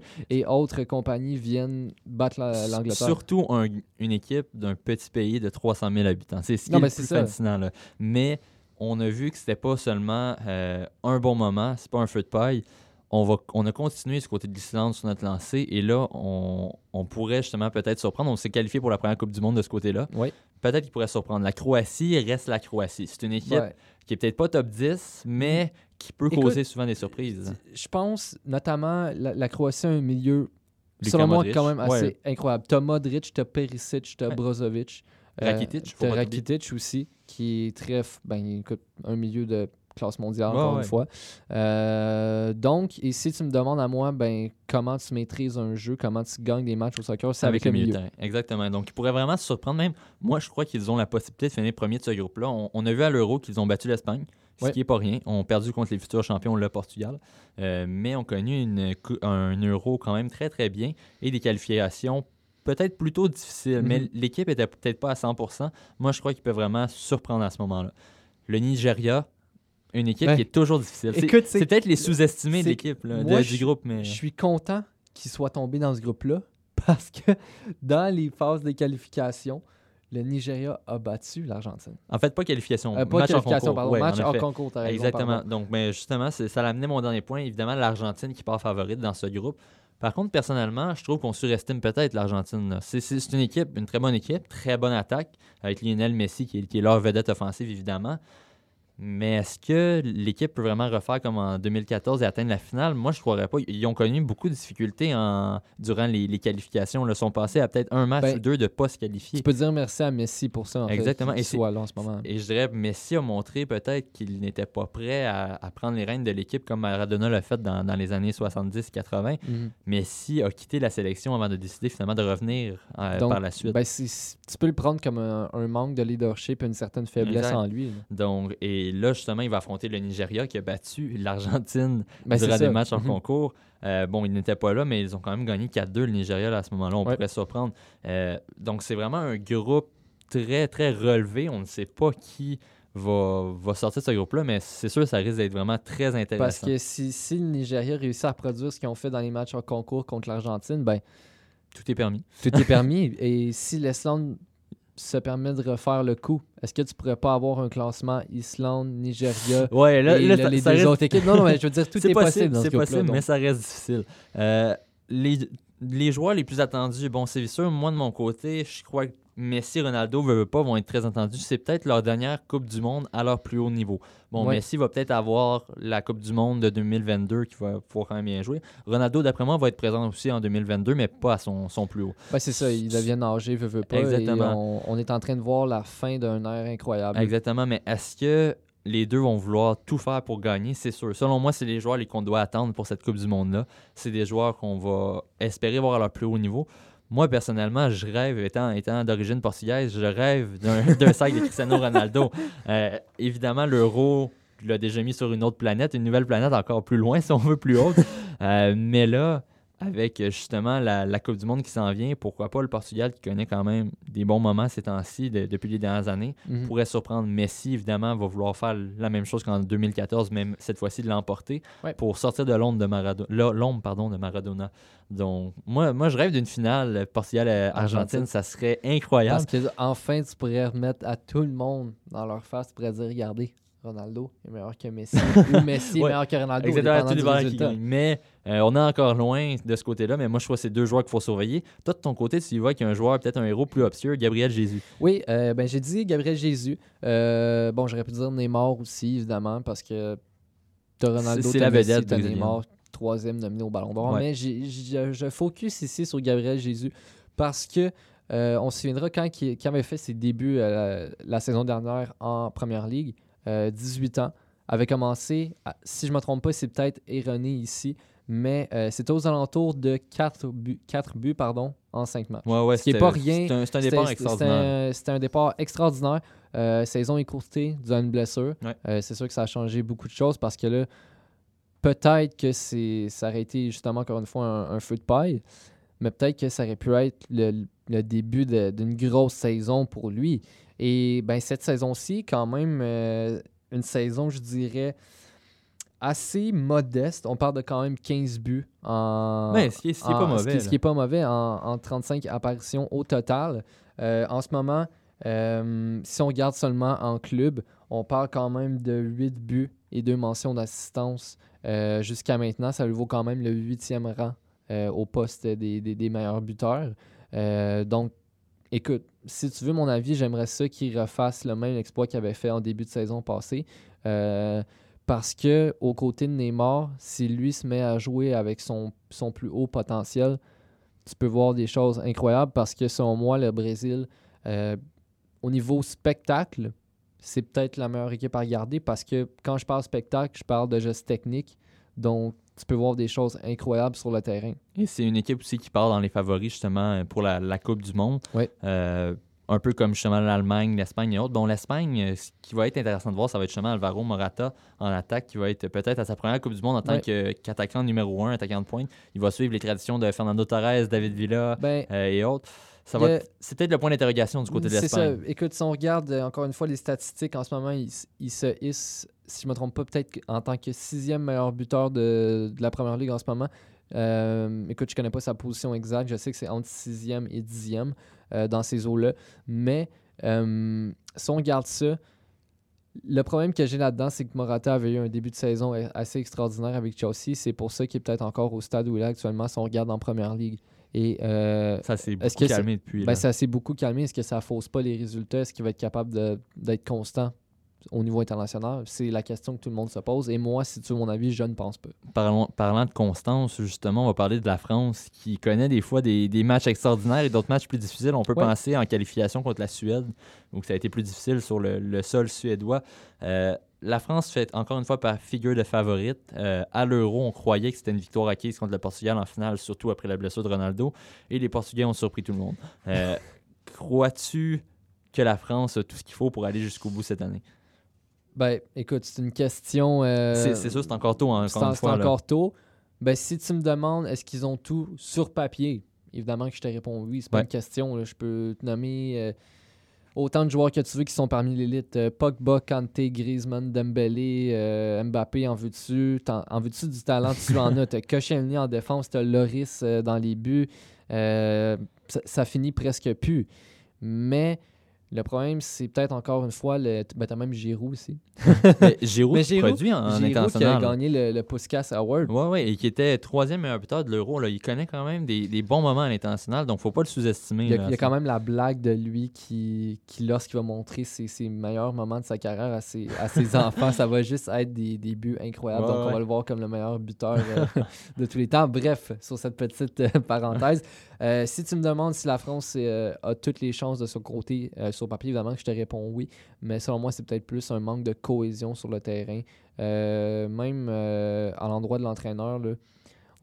et autres compagnies viennent battre la- l'Angleterre. Surtout un- une équipe d'un petit pays de 300 000 habitants. C'est ce qui Non, est le plus ça. fascinant. Là. Mais on a vu que c'était pas seulement euh, un bon moment, c'est pas un feu de paille. On, va, on a continué ce côté de l'Islande sur notre lancée et là, on, on pourrait justement peut-être surprendre. On s'est qualifié pour la première Coupe du Monde de ce côté-là. Oui. Peut-être qu'il pourrait surprendre. La Croatie reste la Croatie. C'est une équipe Ouais. qui est peut-être pas top 10, mais qui peut Écoute, causer souvent des surprises. Je pense notamment la, la Croatie a un milieu, Luka selon moi, Modric. quand même assez Ouais. incroyable. T'as Modric, t'as Perisic, t'as Ouais. Brozovic. euh, Rakitic, faut oublier. Rakitic aussi, qui est très. Ben, écoute, un milieu de classe mondiale, Ouais, encore ouais. une fois. Euh, donc, et si tu me demandes à moi, ben, comment tu maîtrises un jeu, comment tu gagnes des matchs au soccer, c'est avec, le milieu. Exactement. Donc, ils pourraient vraiment se surprendre. Même, moi, je crois qu'ils ont la possibilité de finir premier de ce groupe-là. On, on a vu à l'Euro qu'ils ont battu l'Espagne, ce Ouais. qui n'est pas rien. On a perdu contre les futurs champions, le Portugal. Euh, mais on a connu une un Euro quand même très, très bien et des qualifications peut-être plutôt difficiles. Mais Mhm. l'équipe était peut-être pas à 100% Moi, je crois qu'ils peuvent vraiment surprendre à ce moment-là. Le Nigeria, une équipe Ben, qui est toujours difficile. C'est- peut-être les sous-estimés de l'équipe, du groupe. Mais... Je suis content qu'il soit tombé dans ce groupe-là parce que dans les phases de qualification, le Nigeria a battu l'Argentine. En fait, pas qualification. Euh, pas match qualification, concours. pardon. Ouais, match en concours, raison, Exactement. Donc, mais justement, c'est- ça l'amenait mon dernier point. Évidemment, l'Argentine qui part favorite dans ce groupe. Par contre, personnellement, je trouve qu'on surestime peut-être l'Argentine. C'est une équipe, une très bonne équipe, très bonne attaque, avec Lionel Messi qui est leur vedette offensive, évidemment. Mais est-ce que l'équipe peut vraiment refaire comme en 2014 et atteindre la finale? Moi, je ne croirais pas. Ils ont connu beaucoup de difficultés en, durant les, les qualifications. Ils sont passés à peut-être un match Ben, ou deux de ne pas se qualifier. Tu peux dire merci à Messi pour ça, en Exactement. fait, Et soit là en ce moment. Et je dirais, Messi a montré peut-être qu'il n'était pas prêt à, à prendre les rênes de l'équipe comme Maradona l'a fait dans, dans les années 70-80. Mhm. Messi a quitté la sélection avant de décider finalement de revenir euh, Donc, par la suite. Ben, tu peux le prendre comme un, un manque de leadership, une certaine faiblesse Exact. en lui. là. Donc, et là, justement, il va affronter le Nigeria qui a battu l'Argentine Ben, durant des matchs en Mhm. concours. Euh, bon, ils n'étaient pas là, mais ils ont quand même gagné 4-2 le Nigeria là, à ce moment-là. On Ouais. pourrait surprendre. Euh, donc, c'est vraiment un groupe très, très relevé. On ne sait pas qui va, va sortir de ce groupe-là, mais c'est sûr ça risque d'être vraiment très intéressant. Parce que si, si le Nigeria réussit à produire ce qu'ils ont fait dans les matchs en concours contre l'Argentine, ben, Tout est permis. tout est permis. Et si l'Islande se permet de refaire le coup, est-ce que tu pourrais pas avoir un classement Islande, Nigeria Ouais, là, et là, là, ça- les ça deux reste- autres équipes? Non, non, mais je veux dire, tout est possible, ce c'est groupe-là. possible, donc. mais ça reste difficile. Euh, les, les joueurs les plus attendus, bon, c'est sûr, moi de mon côté, je crois que Messi, Ronaldo, veut, veut pas, vont être très attendus. C'est peut-être leur dernière Coupe du Monde à leur plus haut niveau. Bon, Ouais. Messi va peut-être avoir la Coupe du Monde de 2022 qui va pouvoir quand même bien jouer. Ronaldo, d'après moi, va être présent aussi en 2022, mais pas à son, son plus haut. C'est ça, ils deviennent âgés, veut, veut pas. Exactement. On, on est en train de voir la fin d'un air incroyable. Exactement, mais est-ce que les deux vont vouloir tout faire pour gagner? C'est sûr. Selon moi, c'est les joueurs qu'on doit attendre pour cette Coupe du Monde-là. C'est des joueurs qu'on va espérer voir à leur plus haut niveau. Moi, personnellement, je rêve, étant, étant d'origine portugaise, je rêve d'un sac de Cristiano Ronaldo. Euh, évidemment, l'euro l'a déjà mis sur une autre planète, une nouvelle planète encore plus loin, si on veut, plus haute. Euh, mais là, avec euh, justement la, la Coupe du Monde qui s'en vient, pourquoi pas le Portugal qui connaît quand même des bons moments ces temps-ci de- depuis les dernières années Mhm. pourrait surprendre Messi, évidemment, va vouloir faire la même chose qu'en 2014, même cette fois-ci de l'emporter, Ouais. pour sortir de l'ombre de Maradona. L'ombre, pardon, de Maradona. Donc, moi, moi je rêve d'une finale Portugal-Argentine, Argentine. ça serait incroyable. Parce que enfin, tu pourrais remettre à tout le monde dans leur face, tu pourrais dire regardez, Ronaldo est meilleur que Messi, ou Messi est Ouais. meilleur que Ronaldo. Exactement, résultat. gagnent. Mais euh, on est encore loin de ce côté-là, mais moi, je crois que c'est deux joueurs qu'il faut surveiller. Toi, de ton côté, tu vois qu'il y a un joueur, peut-être un héros plus obscur, Gabriel Jésus. Oui, euh, ben, j'ai dit Gabriel Jésus. Euh, bon, j'aurais pu dire Neymar aussi, évidemment, parce que t'as Ronaldo, C'est- la Messi, vedette. Neymar, troisième nominé au Ballon d'Or. Ouais. Mais je focus ici sur Gabriel Jésus parce que on se souviendra quand il, quand il avait fait ses débuts la, la saison dernière en Première Ligue, euh, 18 ans, avait commencé, à- si je ne me trompe pas, c'est peut-être erroné ici, mais euh, c'était aux alentours de 4 buts, 4 buts pardon, en 5 matchs. Ouais, ouais, Ce qui est c'était- pas rien. C'est un, départ extraordinaire. C'était un, départ extraordinaire. Euh, saison écourtée à une blessure. Ouais. Euh, c'est sûr que ça a changé beaucoup de choses parce que là, peut-être que ça aurait été justement encore une fois un, un feu de paille, mais peut-être que ça aurait pu être le, le début d'une grosse saison pour lui. Et ben cette saison-ci, quand même, euh, une saison, je dirais, assez modeste. On parle de quand même 15 buts en, Mais ce qui est, ce qui est pas mauvais. Ce qui, ce là. qui est pas mauvais en, en 35 apparitions au total. Euh, en ce moment, euh, si on regarde seulement en club, on parle quand même de 8 buts et 2 mentions d'assistance euh, jusqu'à maintenant. Ça lui vaut quand même le huitième rang au poste des, des- des meilleurs buteurs. Donc, écoute, si tu veux mon avis, j'aimerais ça qu'il refasse le même exploit qu'il avait fait en début de saison passée. Euh, parce que aux côtés de Neymar, si lui se met à jouer avec son, son plus haut potentiel, tu peux voir des choses incroyables parce que selon moi, le Brésil, euh, au niveau spectacle, c'est peut-être la meilleure équipe à regarder parce que quand je parle spectacle, je parle de gestes techniques. Donc, tu peux voir des choses incroyables sur le terrain. Et c'est une équipe aussi qui part dans les favoris justement pour la, la Coupe du Monde. Ouais. Euh, un peu comme justement l'Allemagne, l'Espagne et autres. Bon, l'Espagne, euh, ce qui va être intéressant de voir, ça va être justement Alvaro Morata en attaque, qui va être peut-être à sa première Coupe du Monde en tant Ouais. qu'attaquant numéro un, attaquant de pointe. Il va suivre les traditions de Fernando Torres, David Villa Ben, euh, et autres. Ça va a- C'est peut-être le point d'interrogation du côté de C'est ça. l'Espagne. Écoute, si on regarde euh, encore une fois les statistiques, en ce moment, il, se hisse, si je ne me trompe pas, peut-être en tant que sixième meilleur buteur de, de la première ligue en ce moment. Euh, écoute, je connais pas sa position exacte. Je sais que c'est entre sixième et dixième euh, dans ces eaux-là. Mais euh, si on regarde ça, le problème que j'ai là-dedans, c'est que Morata avait eu un début de saison assez extraordinaire avec Chelsea. C'est pour ça qu'il est peut-être encore au stade où il est actuellement si on regarde en première ligue. Et euh, Ça s'est beaucoup que calmé depuis. ben, ça s'est beaucoup calmé. Est-ce que ça fausse pas les résultats? Est-ce qu'il va être capable d'être constant? Au niveau international? C'est la question que tout le monde se pose. Et moi, si tu veux mon avis, je ne pense pas. Parlons- parlant de constance, justement, on va parler de la France qui connaît des fois des, des matchs extraordinaires et d'autres matchs plus difficiles. On peut Ouais. penser en qualification contre la Suède, où ça a été plus difficile sur le, le sol suédois. Euh, la France fait encore une fois par figure de favorite. Euh, à l'Euro, on croyait que c'était une victoire acquise contre le Portugal en finale, surtout après la blessure de Ronaldo. Et les Portugais ont surpris tout le monde. Euh, Crois-tu que la France a tout ce qu'il faut pour aller jusqu'au bout cette année? Ben, écoute, c'est une question. euh, C'est sûr, c'est encore tôt, hein, c'est encore tôt. Ben, si tu me demandes, est-ce qu'ils ont tout sur papier? Évidemment que je te réponds oui. C'est pas Ouais. une question. là. Je peux te nommer euh, autant de joueurs que tu veux qui sont parmi l'élite. Euh, Pogba, Kanté, Griezmann, Dembélé, Mbappé, en veux-tu? En veux-tu du talent? Tu en as. T'as Koscielny en défense, t'as Loris dans les buts. Ça, ça finit presque plus. Mais le problème, c'est peut-être encore une fois, le... ben, t'as même Giroud aussi. Mais Giroud, Mais qui Giroud- produit en, Giroud qui a gagné le, le Puskas Award. Ouais, ouais, et qui était troisième meilleur buteur de l'Euro. là. Il connaît quand même des, des bons moments à l'international, donc faut pas le sous-estimer. Il y, a, là. il y a quand même la blague de lui qui, qui lorsqu'il va montrer ses, ses meilleurs moments de sa carrière à ses, à ses enfants, ça va juste être des, des buts incroyables. Ouais, Donc, on va le voir comme le meilleur buteur euh, de tous les temps. Bref, sur cette petite euh, parenthèse, euh, si tu me demandes si la France euh, a toutes les chances de son côté euh, sur papier, évidemment que je te réponds oui. Mais selon moi, c'est peut-être plus un manque de cohésion sur le terrain. Même à l'endroit de l'entraîneur,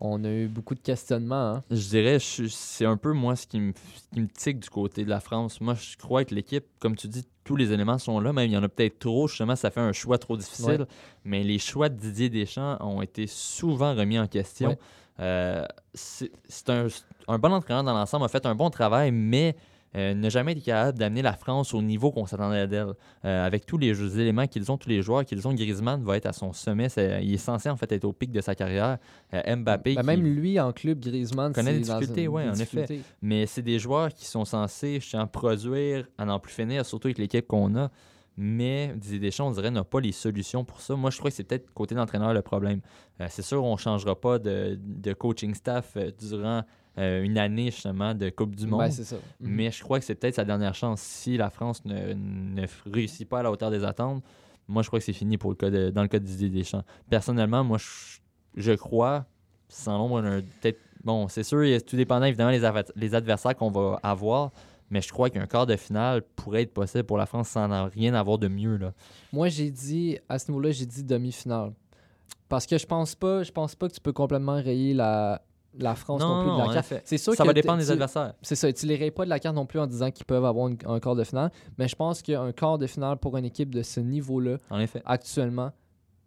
On a eu beaucoup de questionnements. hein. Je dirais, c'est un peu moi ce qui, me, ce qui me tique du côté de la France. Moi, je crois que l'équipe, comme tu dis, tous les éléments sont là. Même il y en a peut-être trop, justement, ça fait un choix trop difficile. Ouais. Mais les choix de Didier Deschamps ont été souvent remis en question. Ouais. Euh, c'est un, un bon entraîneur dans l'ensemble, a fait un bon travail, mais euh, n'a jamais été capable d'amener la France au niveau qu'on s'attendait d'elle. Euh, avec tous les éléments qu'ils ont, tous les joueurs qu'ils ont, Griezmann va être à son sommet. Il est censé en fait être au pic de sa carrière. Euh, Mbappé, Ben, même lui, en club, Griezmann, connaît des difficultés, des en effet. mais c'est des joueurs qui sont censés justement, produire à n'en plus finir, surtout avec l'équipe qu'on a. Mais Didier Deschamps, on dirait, n'a pas les solutions pour ça. Moi, je crois que c'est peut-être côté d'entraîneur le problème. Euh, c'est sûr, on ne changera pas de, de coaching staff euh, durant euh, une année justement de Coupe du Monde. Ben, ça. Mhm. Mais je crois que c'est peut-être sa dernière chance. Si la France ne, ne réussit pas à la hauteur des attentes, moi, je crois que c'est fini pour le cas de- dans le cas de Didier Deschamps. Personnellement, moi, je, je crois, sans l'ombre. Peut-être. Bon, c'est sûr, tout dépendant évidemment ava- les adversaires qu'on va avoir. Mais je crois qu'un quart de finale pourrait être possible pour la France sans en- rien avoir de mieux. Là. Moi, j'ai dit, à ce niveau-là, j'ai dit demi-finale. Parce que je pense pas, je pense pas que tu peux complètement rayer la, la France non, Non, plus de la carte. C'est sûr Ça que va dépendre des adversaires. C'est ça, tu les rayes pas de la carte non plus en disant qu'ils peuvent avoir une- un quart de finale. Mais je pense qu'un quart de finale pour une équipe de ce niveau-là, En effet. actuellement,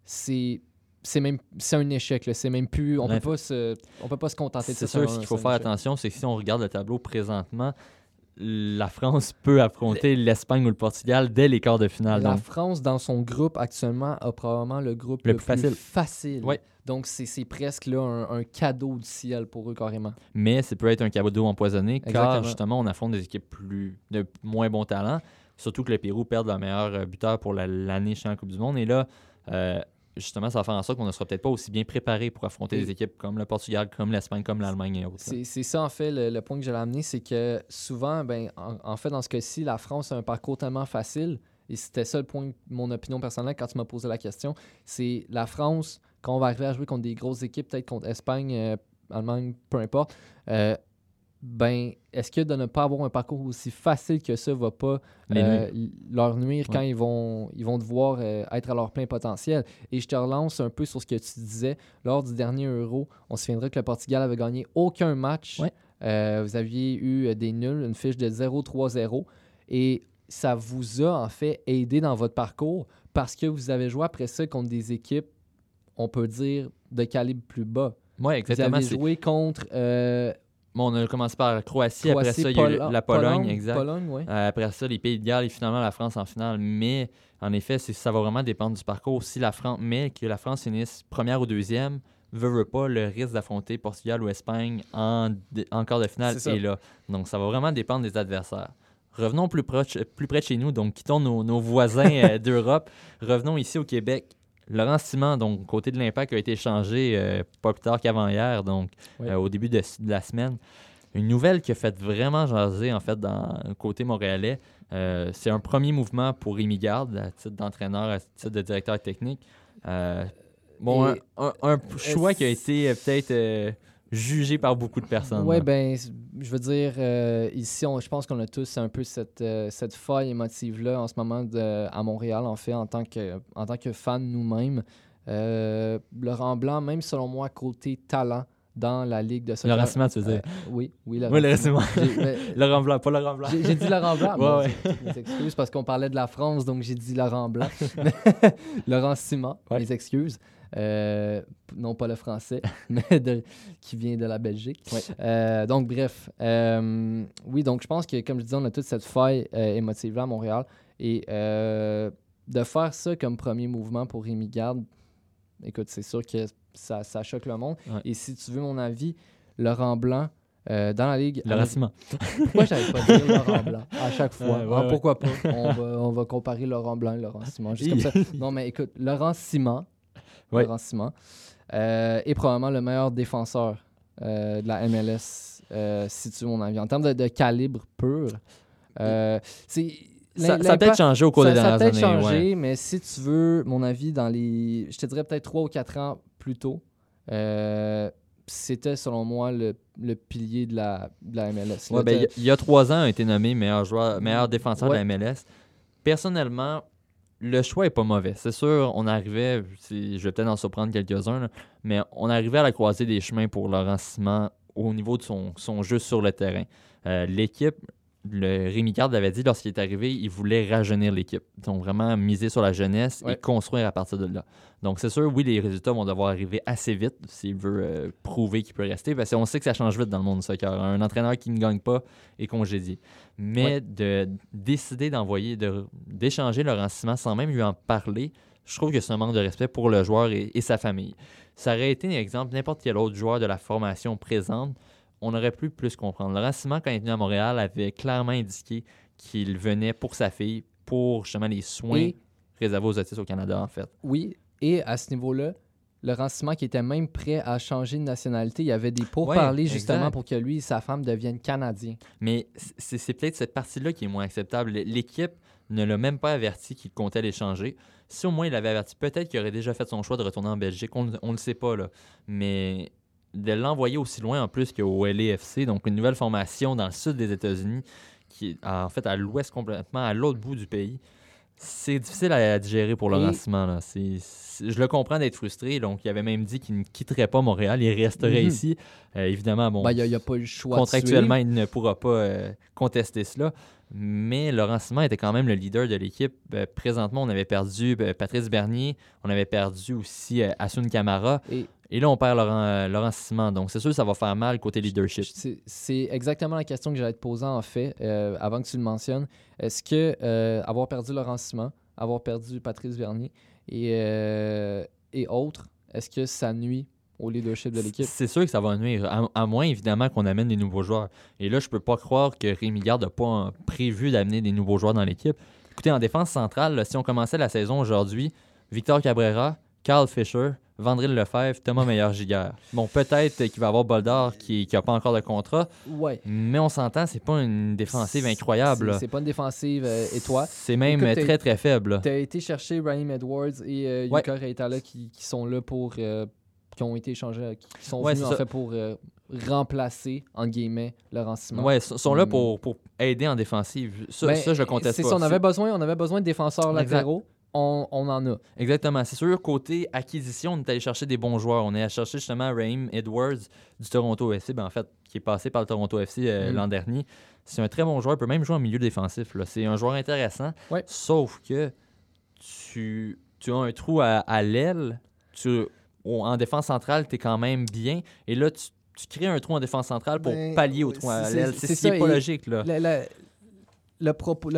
c'est c'est même c'est un échec. C'est même plus. On peut effet. pas se on peut pas se contenter de ça. C'est sûr, ce qu'il faut faire échec. attention, c'est que si on regarde le tableau présentement, la France peut affronter l'Espagne ou le Portugal dès les quarts de finale. La Donc, France, dans son groupe actuellement, a probablement le groupe Le le, plus facile. Donc, c'est presque là, un, un cadeau du ciel pour eux, carrément. mais ça peut être un cadeau empoisonné car justement on affronte des équipes plus de moins bon talent. Surtout que le Pérou perd leur meilleur euh, buteur pour la- l'année chez la Coupe du Monde. Et là, euh, justement, ça va faire en sorte qu'on ne sera peut-être pas aussi bien préparé pour affronter des équipes comme le Portugal, comme l'Espagne, comme l'Allemagne et autres. C'est ça, en fait, le, le point que j'allais amener, c'est que souvent, ben, en, en fait, dans ce cas-ci, la France a un parcours tellement facile, et c'était ça le point, mon opinion personnelle quand tu m'as posé la question, c'est la France, quand on va arriver à jouer contre des grosses équipes, peut-être contre Espagne, euh, Allemagne, peu importe, euh, ben, est-ce que de ne pas avoir un parcours aussi facile que ça va pas euh, leur nuire Ouais. quand ils vont, ils vont devoir euh, être à leur plein potentiel? Et je te relance un peu sur ce que tu disais. Lors du dernier Euro, on se souviendra que le Portugal avait gagné aucun match. Ouais. Euh, vous aviez eu des nuls, une fiche de 0-3-0. Et ça vous a en fait aidé dans votre parcours parce que vous avez joué après ça contre des équipes, on peut dire, de calibre plus bas. Oui, Vous exactement. avez c'est- joué contre Bon, on a commencé par la Croatie, après ça, il y a eu la Pologne, exact. Pologne, ouais. Euh, après ça, les Pays de Galles et finalement la France en finale. Mais en effet, ça va vraiment dépendre du parcours. Si la France, mais que la France finisse première ou deuxième, veut, veut pas, le risque d'affronter Portugal ou Espagne en, quart de finale est là. Donc ça va vraiment dépendre des adversaires. Revenons plus, proche, plus près de chez nous, donc quittons nos, nos voisins euh, d'Europe. Revenons ici au Québec. Laurent Simon, donc côté de l'Impact, a été échangé euh, pas plus tard qu'avant-hier, donc Oui. euh, au début de, de la semaine. Une nouvelle qui a fait vraiment jaser, en fait, dans le côté montréalais. Euh, c'est un premier mouvement pour Rémi Garde, à titre d'entraîneur, à titre de directeur technique. Bon, un, Et- un- un choix qui a été peut-être jugé par beaucoup de personnes. Oui, ben, je veux dire, euh, ici, on- je pense qu'on a tous un peu cette, euh, cette faille émotive-là en ce moment de- à Montréal, en fait, en tant que, en tant que fan nous-mêmes. Euh, Laurent Blanc, même selon moi, côté talent dans la Ligue de soccer. Laurent Simon, tu veux dire? Euh, oui, oui, Laurent Oui, Laurent Simon. Laurent Blanc, pas Laurent Blanc. J'ai dit Laurent Blanc. Ouais, ouais. Mes excuses parce qu'on parlait de la France, donc j'ai dit Laurent Blanc. Laurent Simon, Ouais. mes excuses. Euh, non pas le français, mais de- qui vient de la Belgique. Ouais. Euh, donc, bref. euh, oui, donc je pense que, comme je disais, on a toute cette faille émotive-là à Montréal. Et de faire ça comme premier mouvement pour Rémi Garde, écoute, c'est sûr que ça, ça choque le monde. Ouais. Et si tu veux mon avis, Laurent Blanc, euh, dans la Ligue. Laurent Simon. Pourquoi j'avais pas dit Laurent Blanc? À chaque fois? Ouais, Ah, ouais. Pourquoi pas? On va, on va comparer Laurent Blanc et Laurent Simon. Juste comme ça. Non, mais écoute, Laurent Simon, Ouais. Euh, est probablement le meilleur défenseur euh, de la MLS, euh, si tu veux mon avis. En termes de, de calibre pur, c'est. Ça, ça a peut-être changé au cours des ça, ça a dernières peut-être années. changé, ouais. mais si tu veux, mon avis, dans les. Je te dirais peut-être 3 ou 4 ans plus tôt, c'était selon moi le, le pilier de la, de la MLS. Ouais, ben, il y a- il y, a trois ans, il a été nommé meilleur joueur, meilleur défenseur de la MLS. Personnellement, le choix est pas mauvais. C'est sûr, on arrivait, je vais peut-être en surprendre quelques-uns, mais on arrivait à la croisée des chemins pour Laurent Simon au niveau de son, son jeu sur le terrain. Euh, l'équipe, le Rémi Card l'avait dit lorsqu'il est arrivé, il voulait rajeunir l'équipe. Donc vraiment miser sur la jeunesse Ouais. et construire à partir de là. Donc c'est sûr, oui, les résultats vont devoir arriver assez vite s'il veut euh, prouver qu'il peut rester, parce qu'on sait que ça change vite dans le monde du soccer. Un entraîneur qui ne gagne pas est congédié. Mais Ouais. de décider d'envoyer, de- d'échanger Laurent Simon sans même lui en parler, je trouve que c'est un manque de respect pour le joueur et, et sa famille. Ça aurait été, un exemple, n'importe quel autre joueur de la formation présente, on aurait pu plus comprendre. Laurent Simon, quand il est venu à Montréal, avait clairement indiqué qu'il venait pour sa fille, pour justement les soins Et- réservés aux autistes au Canada, en fait. Oui, et à ce niveau-là, Laurent Simon qui était même prêt à changer de nationalité, il y avait des pourparlers Ouais, justement exact. pour que lui et sa femme deviennent canadiens. Mais c'est c'est peut-être cette partie-là qui est moins acceptable. L'équipe ne l'a même pas averti qu'il comptait l'échanger. Si au moins il l'avait averti, peut-être qu'il aurait déjà fait son choix de retourner en Belgique. On ne le sait pas, là. Mais de l'envoyer aussi loin en plus qu'au LAFC, donc une nouvelle formation dans le sud des États-Unis, qui est en fait à l'ouest complètement, à l'autre bout du pays, c'est difficile à digérer pour Laurent Et- Simon. Là. Je le comprends d'être frustré. Donc, il avait même dit qu'il ne quitterait pas Montréal, il resterait Mhm. ici. Euh, évidemment, bon, Ben, il n'y a, pas eu le choix. Contractuellement, il ne pourra pas euh, contester cela. Mais Laurent Simon était quand même le leader de l'équipe. Euh, présentement, on avait perdu euh, Patrice Bernier, on avait perdu aussi euh, Asun Camara. Et Et là, on perd Laurent, euh, Laurent Simon. Donc, c'est sûr que ça va faire mal côté leadership. c'est- exactement la question que j'allais te poser en fait, euh, avant que tu le mentionnes. Est-ce que euh, avoir perdu Laurent Simon, avoir perdu Patrice Vernier et, et autres, est-ce que ça nuit au leadership de l'équipe? C'est sûr que ça va nuire, à, à moins évidemment qu'on amène des nouveaux joueurs. Et là, je peux pas croire que Rémi Garde n'a pas prévu d'amener des nouveaux joueurs dans l'équipe. Écoutez, en défense centrale, là, si on commençait la saison aujourd'hui, Victor Cabrera, Carl Fisher, Vandril Lefebvre, Thomas Meyer-Giguère. Bon, peut-être qu'il va y avoir Boldar qui n'a pas encore de contrat, Ouais. mais on s'entend, c'est pas une défensive incroyable. C'est- pas une défensive. euh, et toi? C'est même Écoute, très très faible. Tu as été chercher Raheem Edwards et euh, Ouais. Yuka Reitala qui, qui sont là pour. euh, qui ont été échangés, qui qui sont Ouais, venus en fait pour euh, remplacer, en guillemets, Laurent Simon. Ouais, ils sont là Hmm. pour, pour aider en défensive. Ça, Ben, ça je le conteste pas. ça, on avait, besoin, on avait besoin de défenseurs latéraux. On, on en a. Exactement. C'est sûr, côté acquisition, on est allé chercher des bons joueurs. On est allé chercher justement Raheem Edwards du Toronto FC, ben, en fait, qui est passé par le Toronto FC euh, Mm. l'an dernier. C'est un très bon joueur, il peut même jouer en milieu défensif. C'est un joueur intéressant. Ouais. Sauf que tu, tu as un trou à, à l'aile. Tu, au- en défense centrale, tu es quand même bien. Et là, tu, tu crées un trou en défense centrale pour Ben, pallier au trou à c'est- l'aile. pas logique. Là. Le,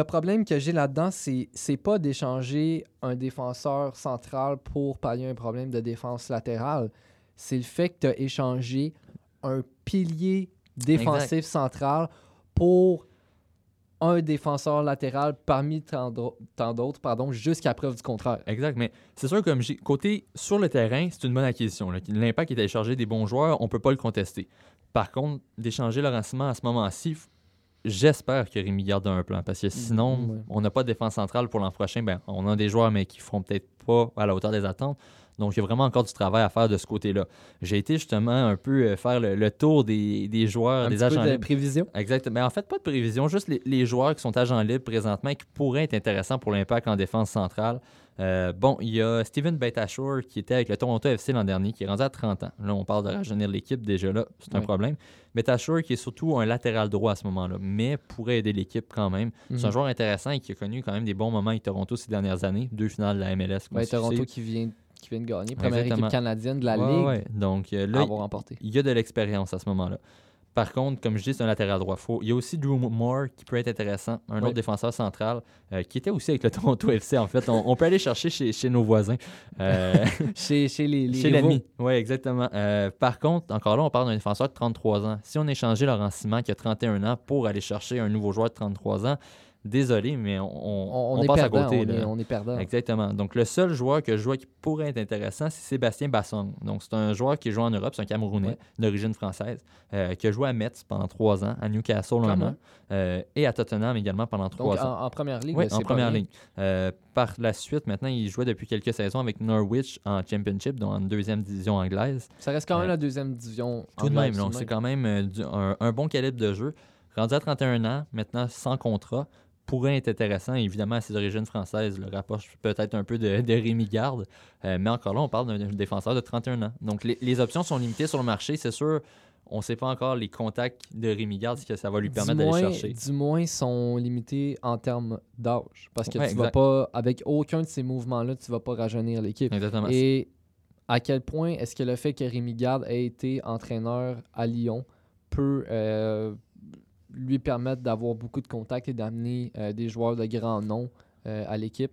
problème que j'ai là-dedans, c'est c'est pas d'échanger un défenseur central pour pallier un problème de défense latérale. C'est le fait que tu as échangé un pilier défensif central pour un défenseur latéral parmi tant d'au- tant d'autres, pardon, jusqu'à preuve du contraire. Exact, mais c'est sûr, comme j'ai côté sur le terrain, c'est une bonne acquisition. L'impact est allé charger des bons joueurs, on peut pas le contester. Par contre, d'échanger Laurent Simon à ce moment-ci, j'espère que Rémi garde un plan, parce que sinon, Mm, ouais. on n'a pas de défense centrale pour l'an prochain. Ben, on a des joueurs, mais qui feront peut-être pas à la hauteur des attentes. Donc, il y a vraiment encore du travail à faire de ce côté-là. J'ai été justement un peu euh, faire le, le tour des, des joueurs, Un des petit peu agents de libres. prévision. Exact. Mais en fait, pas de prévision, juste les, les joueurs qui sont agents libres présentement et qui pourraient être intéressants pour l'impact en défense centrale. Euh, bon, il y a Steven Betashore qui était avec le Toronto FC l'an dernier, qui est rendu à 30 ans. Là, on parle de rajeunir l'équipe déjà là, c'est un Oui. problème. Betashore qui est surtout un latéral droit à ce moment-là, mais pourrait aider l'équipe quand même. C'est un Mhm. joueur intéressant et qui a connu quand même des bons moments avec Toronto ces dernières années, deux finales de la MLS. Ben, Toronto qui vient, qui vient de gagner. Première Exactement. équipe canadienne de la Ouais, Ligue ouais. Donc euh, à là, avoir remporté. il y a de l'expérience à ce moment-là. Par contre, comme je dis, c'est un latéral droit. Faut- Il y a aussi Drew Moore qui peut être intéressant, un autre défenseur central euh, qui était aussi avec le Toronto FC. En fait, on, on peut aller chercher chez, chez nos voisins, euh, Chez, chez les, les chez. Oui, exactement. Euh, par contre, encore là, on parle d'un défenseur de 33 ans. Si on échangeait Laurent Simon qui a 31 ans pour aller chercher un nouveau joueur de 33 ans, désolé, mais on, On, on on est passe perdant. à côté. on, là. est, on est perdant. Exactement. Donc, le seul joueur que je vois qui pourrait être intéressant, c'est Sébastien Bassong. Donc, c'est un joueur qui joue en Europe, c'est un Camerounais Ouais. d'origine française, euh, qui a joué à Metz pendant trois ans, à Newcastle un an, euh, et à Tottenham également pendant trois Donc, ans. en, en première ligue, Oui, en première ligne. Euh, par la suite, maintenant, il jouait depuis quelques saisons avec Norwich en Championship, donc en deuxième division anglaise. Ça reste quand même Ouais. la deuxième division. Tout de même, donc c'est quand même euh, du- un, un bon calibre de jeu. Rendu à 31 ans, maintenant sans contrat, pourrait être intéressant. Évidemment, à ses origines françaises, le rapproche peut-être un peu de, de Rémi Garde. Euh, mais encore là, on parle d'un défenseur de 31 ans. Donc, les, les options sont limitées sur le marché. C'est sûr, on ne sait pas encore les contacts de Rémi Garde, ce que ça va lui permettre d'aller chercher. Du moins, sont limités en termes d'âge. Parce que Ouais, tu vas exact. pas, avec aucun de ces mouvements-là, tu vas pas rajeunir l'équipe. Exactement. Et à quel point est-ce que le fait que Rémi Garde ait été entraîneur à Lyon peut euh, lui permettre d'avoir beaucoup de contacts et d'amener euh, des joueurs de grand nom euh, à l'équipe?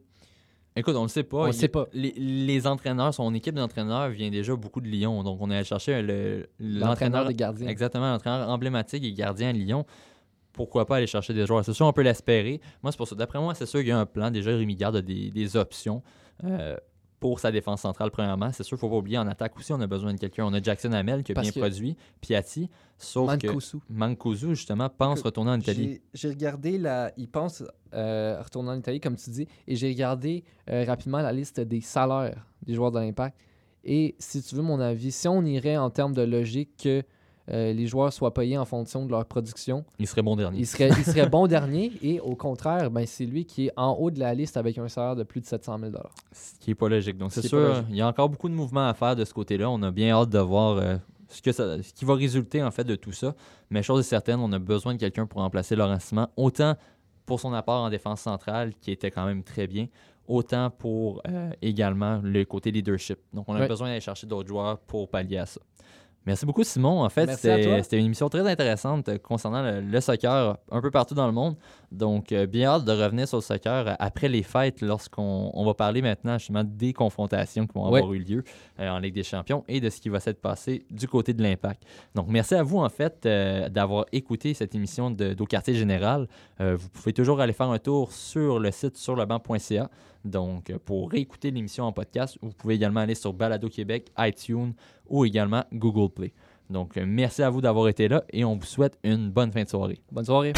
Écoute, on ne le sait pas. On le Il- sait pas. Les, les entraîneurs, son équipe d'entraîneurs vient déjà beaucoup de Lyon. Donc, on est allé chercher le- L'entraîneur l'entraîneur des gardiens. Exactement, l'entraîneur emblématique et gardien à Lyon. Pourquoi pas aller chercher des joueurs? C'est sûr, on peut l'espérer. Moi, c'est pour ça. D'après moi, c'est sûr qu'il y a un plan. Déjà, Rémi Garde a des, des options euh, pour sa défense centrale, premièrement. C'est sûr, il ne faut pas oublier, en attaque aussi, on a besoin de quelqu'un. On a Jackson Hamel qui a Parce bien que- produit, Piatti, sauf que Mancuso. Justement, pense retourner en Italie. J'ai j'ai regardé la. Il pense euh, retourner en Italie, comme tu dis, et j'ai regardé euh, rapidement la liste des salaires des joueurs de l'Impact. Et si tu veux mon avis, si on irait en termes de logique que euh, les joueurs soient payés en fonction de leur production, Il serait bon dernier. il serait, il serait bon dernier. Et au contraire, ben, c'est lui qui est en haut de la liste avec un salaire de plus de 700 000 Ce qui n'est pas logique. Donc, Ce c'est sûr, logique. il y a encore beaucoup de mouvements à faire de ce côté-là. On a bien hâte de voir euh, ce, que ça- ce qui va résulter, en fait, de tout ça. Mais chose est certaine, on a besoin de quelqu'un pour remplacer Laurent Simon, autant pour son apport en défense centrale, qui était quand même très bien, autant pour euh, également le côté leadership. Donc, on a besoin d'aller chercher d'autres joueurs pour pallier à ça. Merci beaucoup, Simon. En fait, c'était une émission très intéressante concernant le, le soccer un peu partout dans le monde. Donc, euh, bien hâte de revenir sur le soccer après les fêtes, lorsqu'on on va parler maintenant justement des confrontations qui vont avoir eu lieu euh, en Ligue des Champions et de ce qui va s'être passé du côté de l'Impact. Donc, merci à vous, en fait, euh, d'avoir écouté cette émission d'Au Quartier Général. Euh, vous pouvez toujours aller faire un tour sur le site surlebanc.ca. Donc, euh, pour réécouter l'émission en podcast, vous pouvez également aller sur Balado Québec, iTunes ou également Google Play. Donc, euh, merci à vous d'avoir été là et on vous souhaite une bonne fin de soirée. Bonne soirée.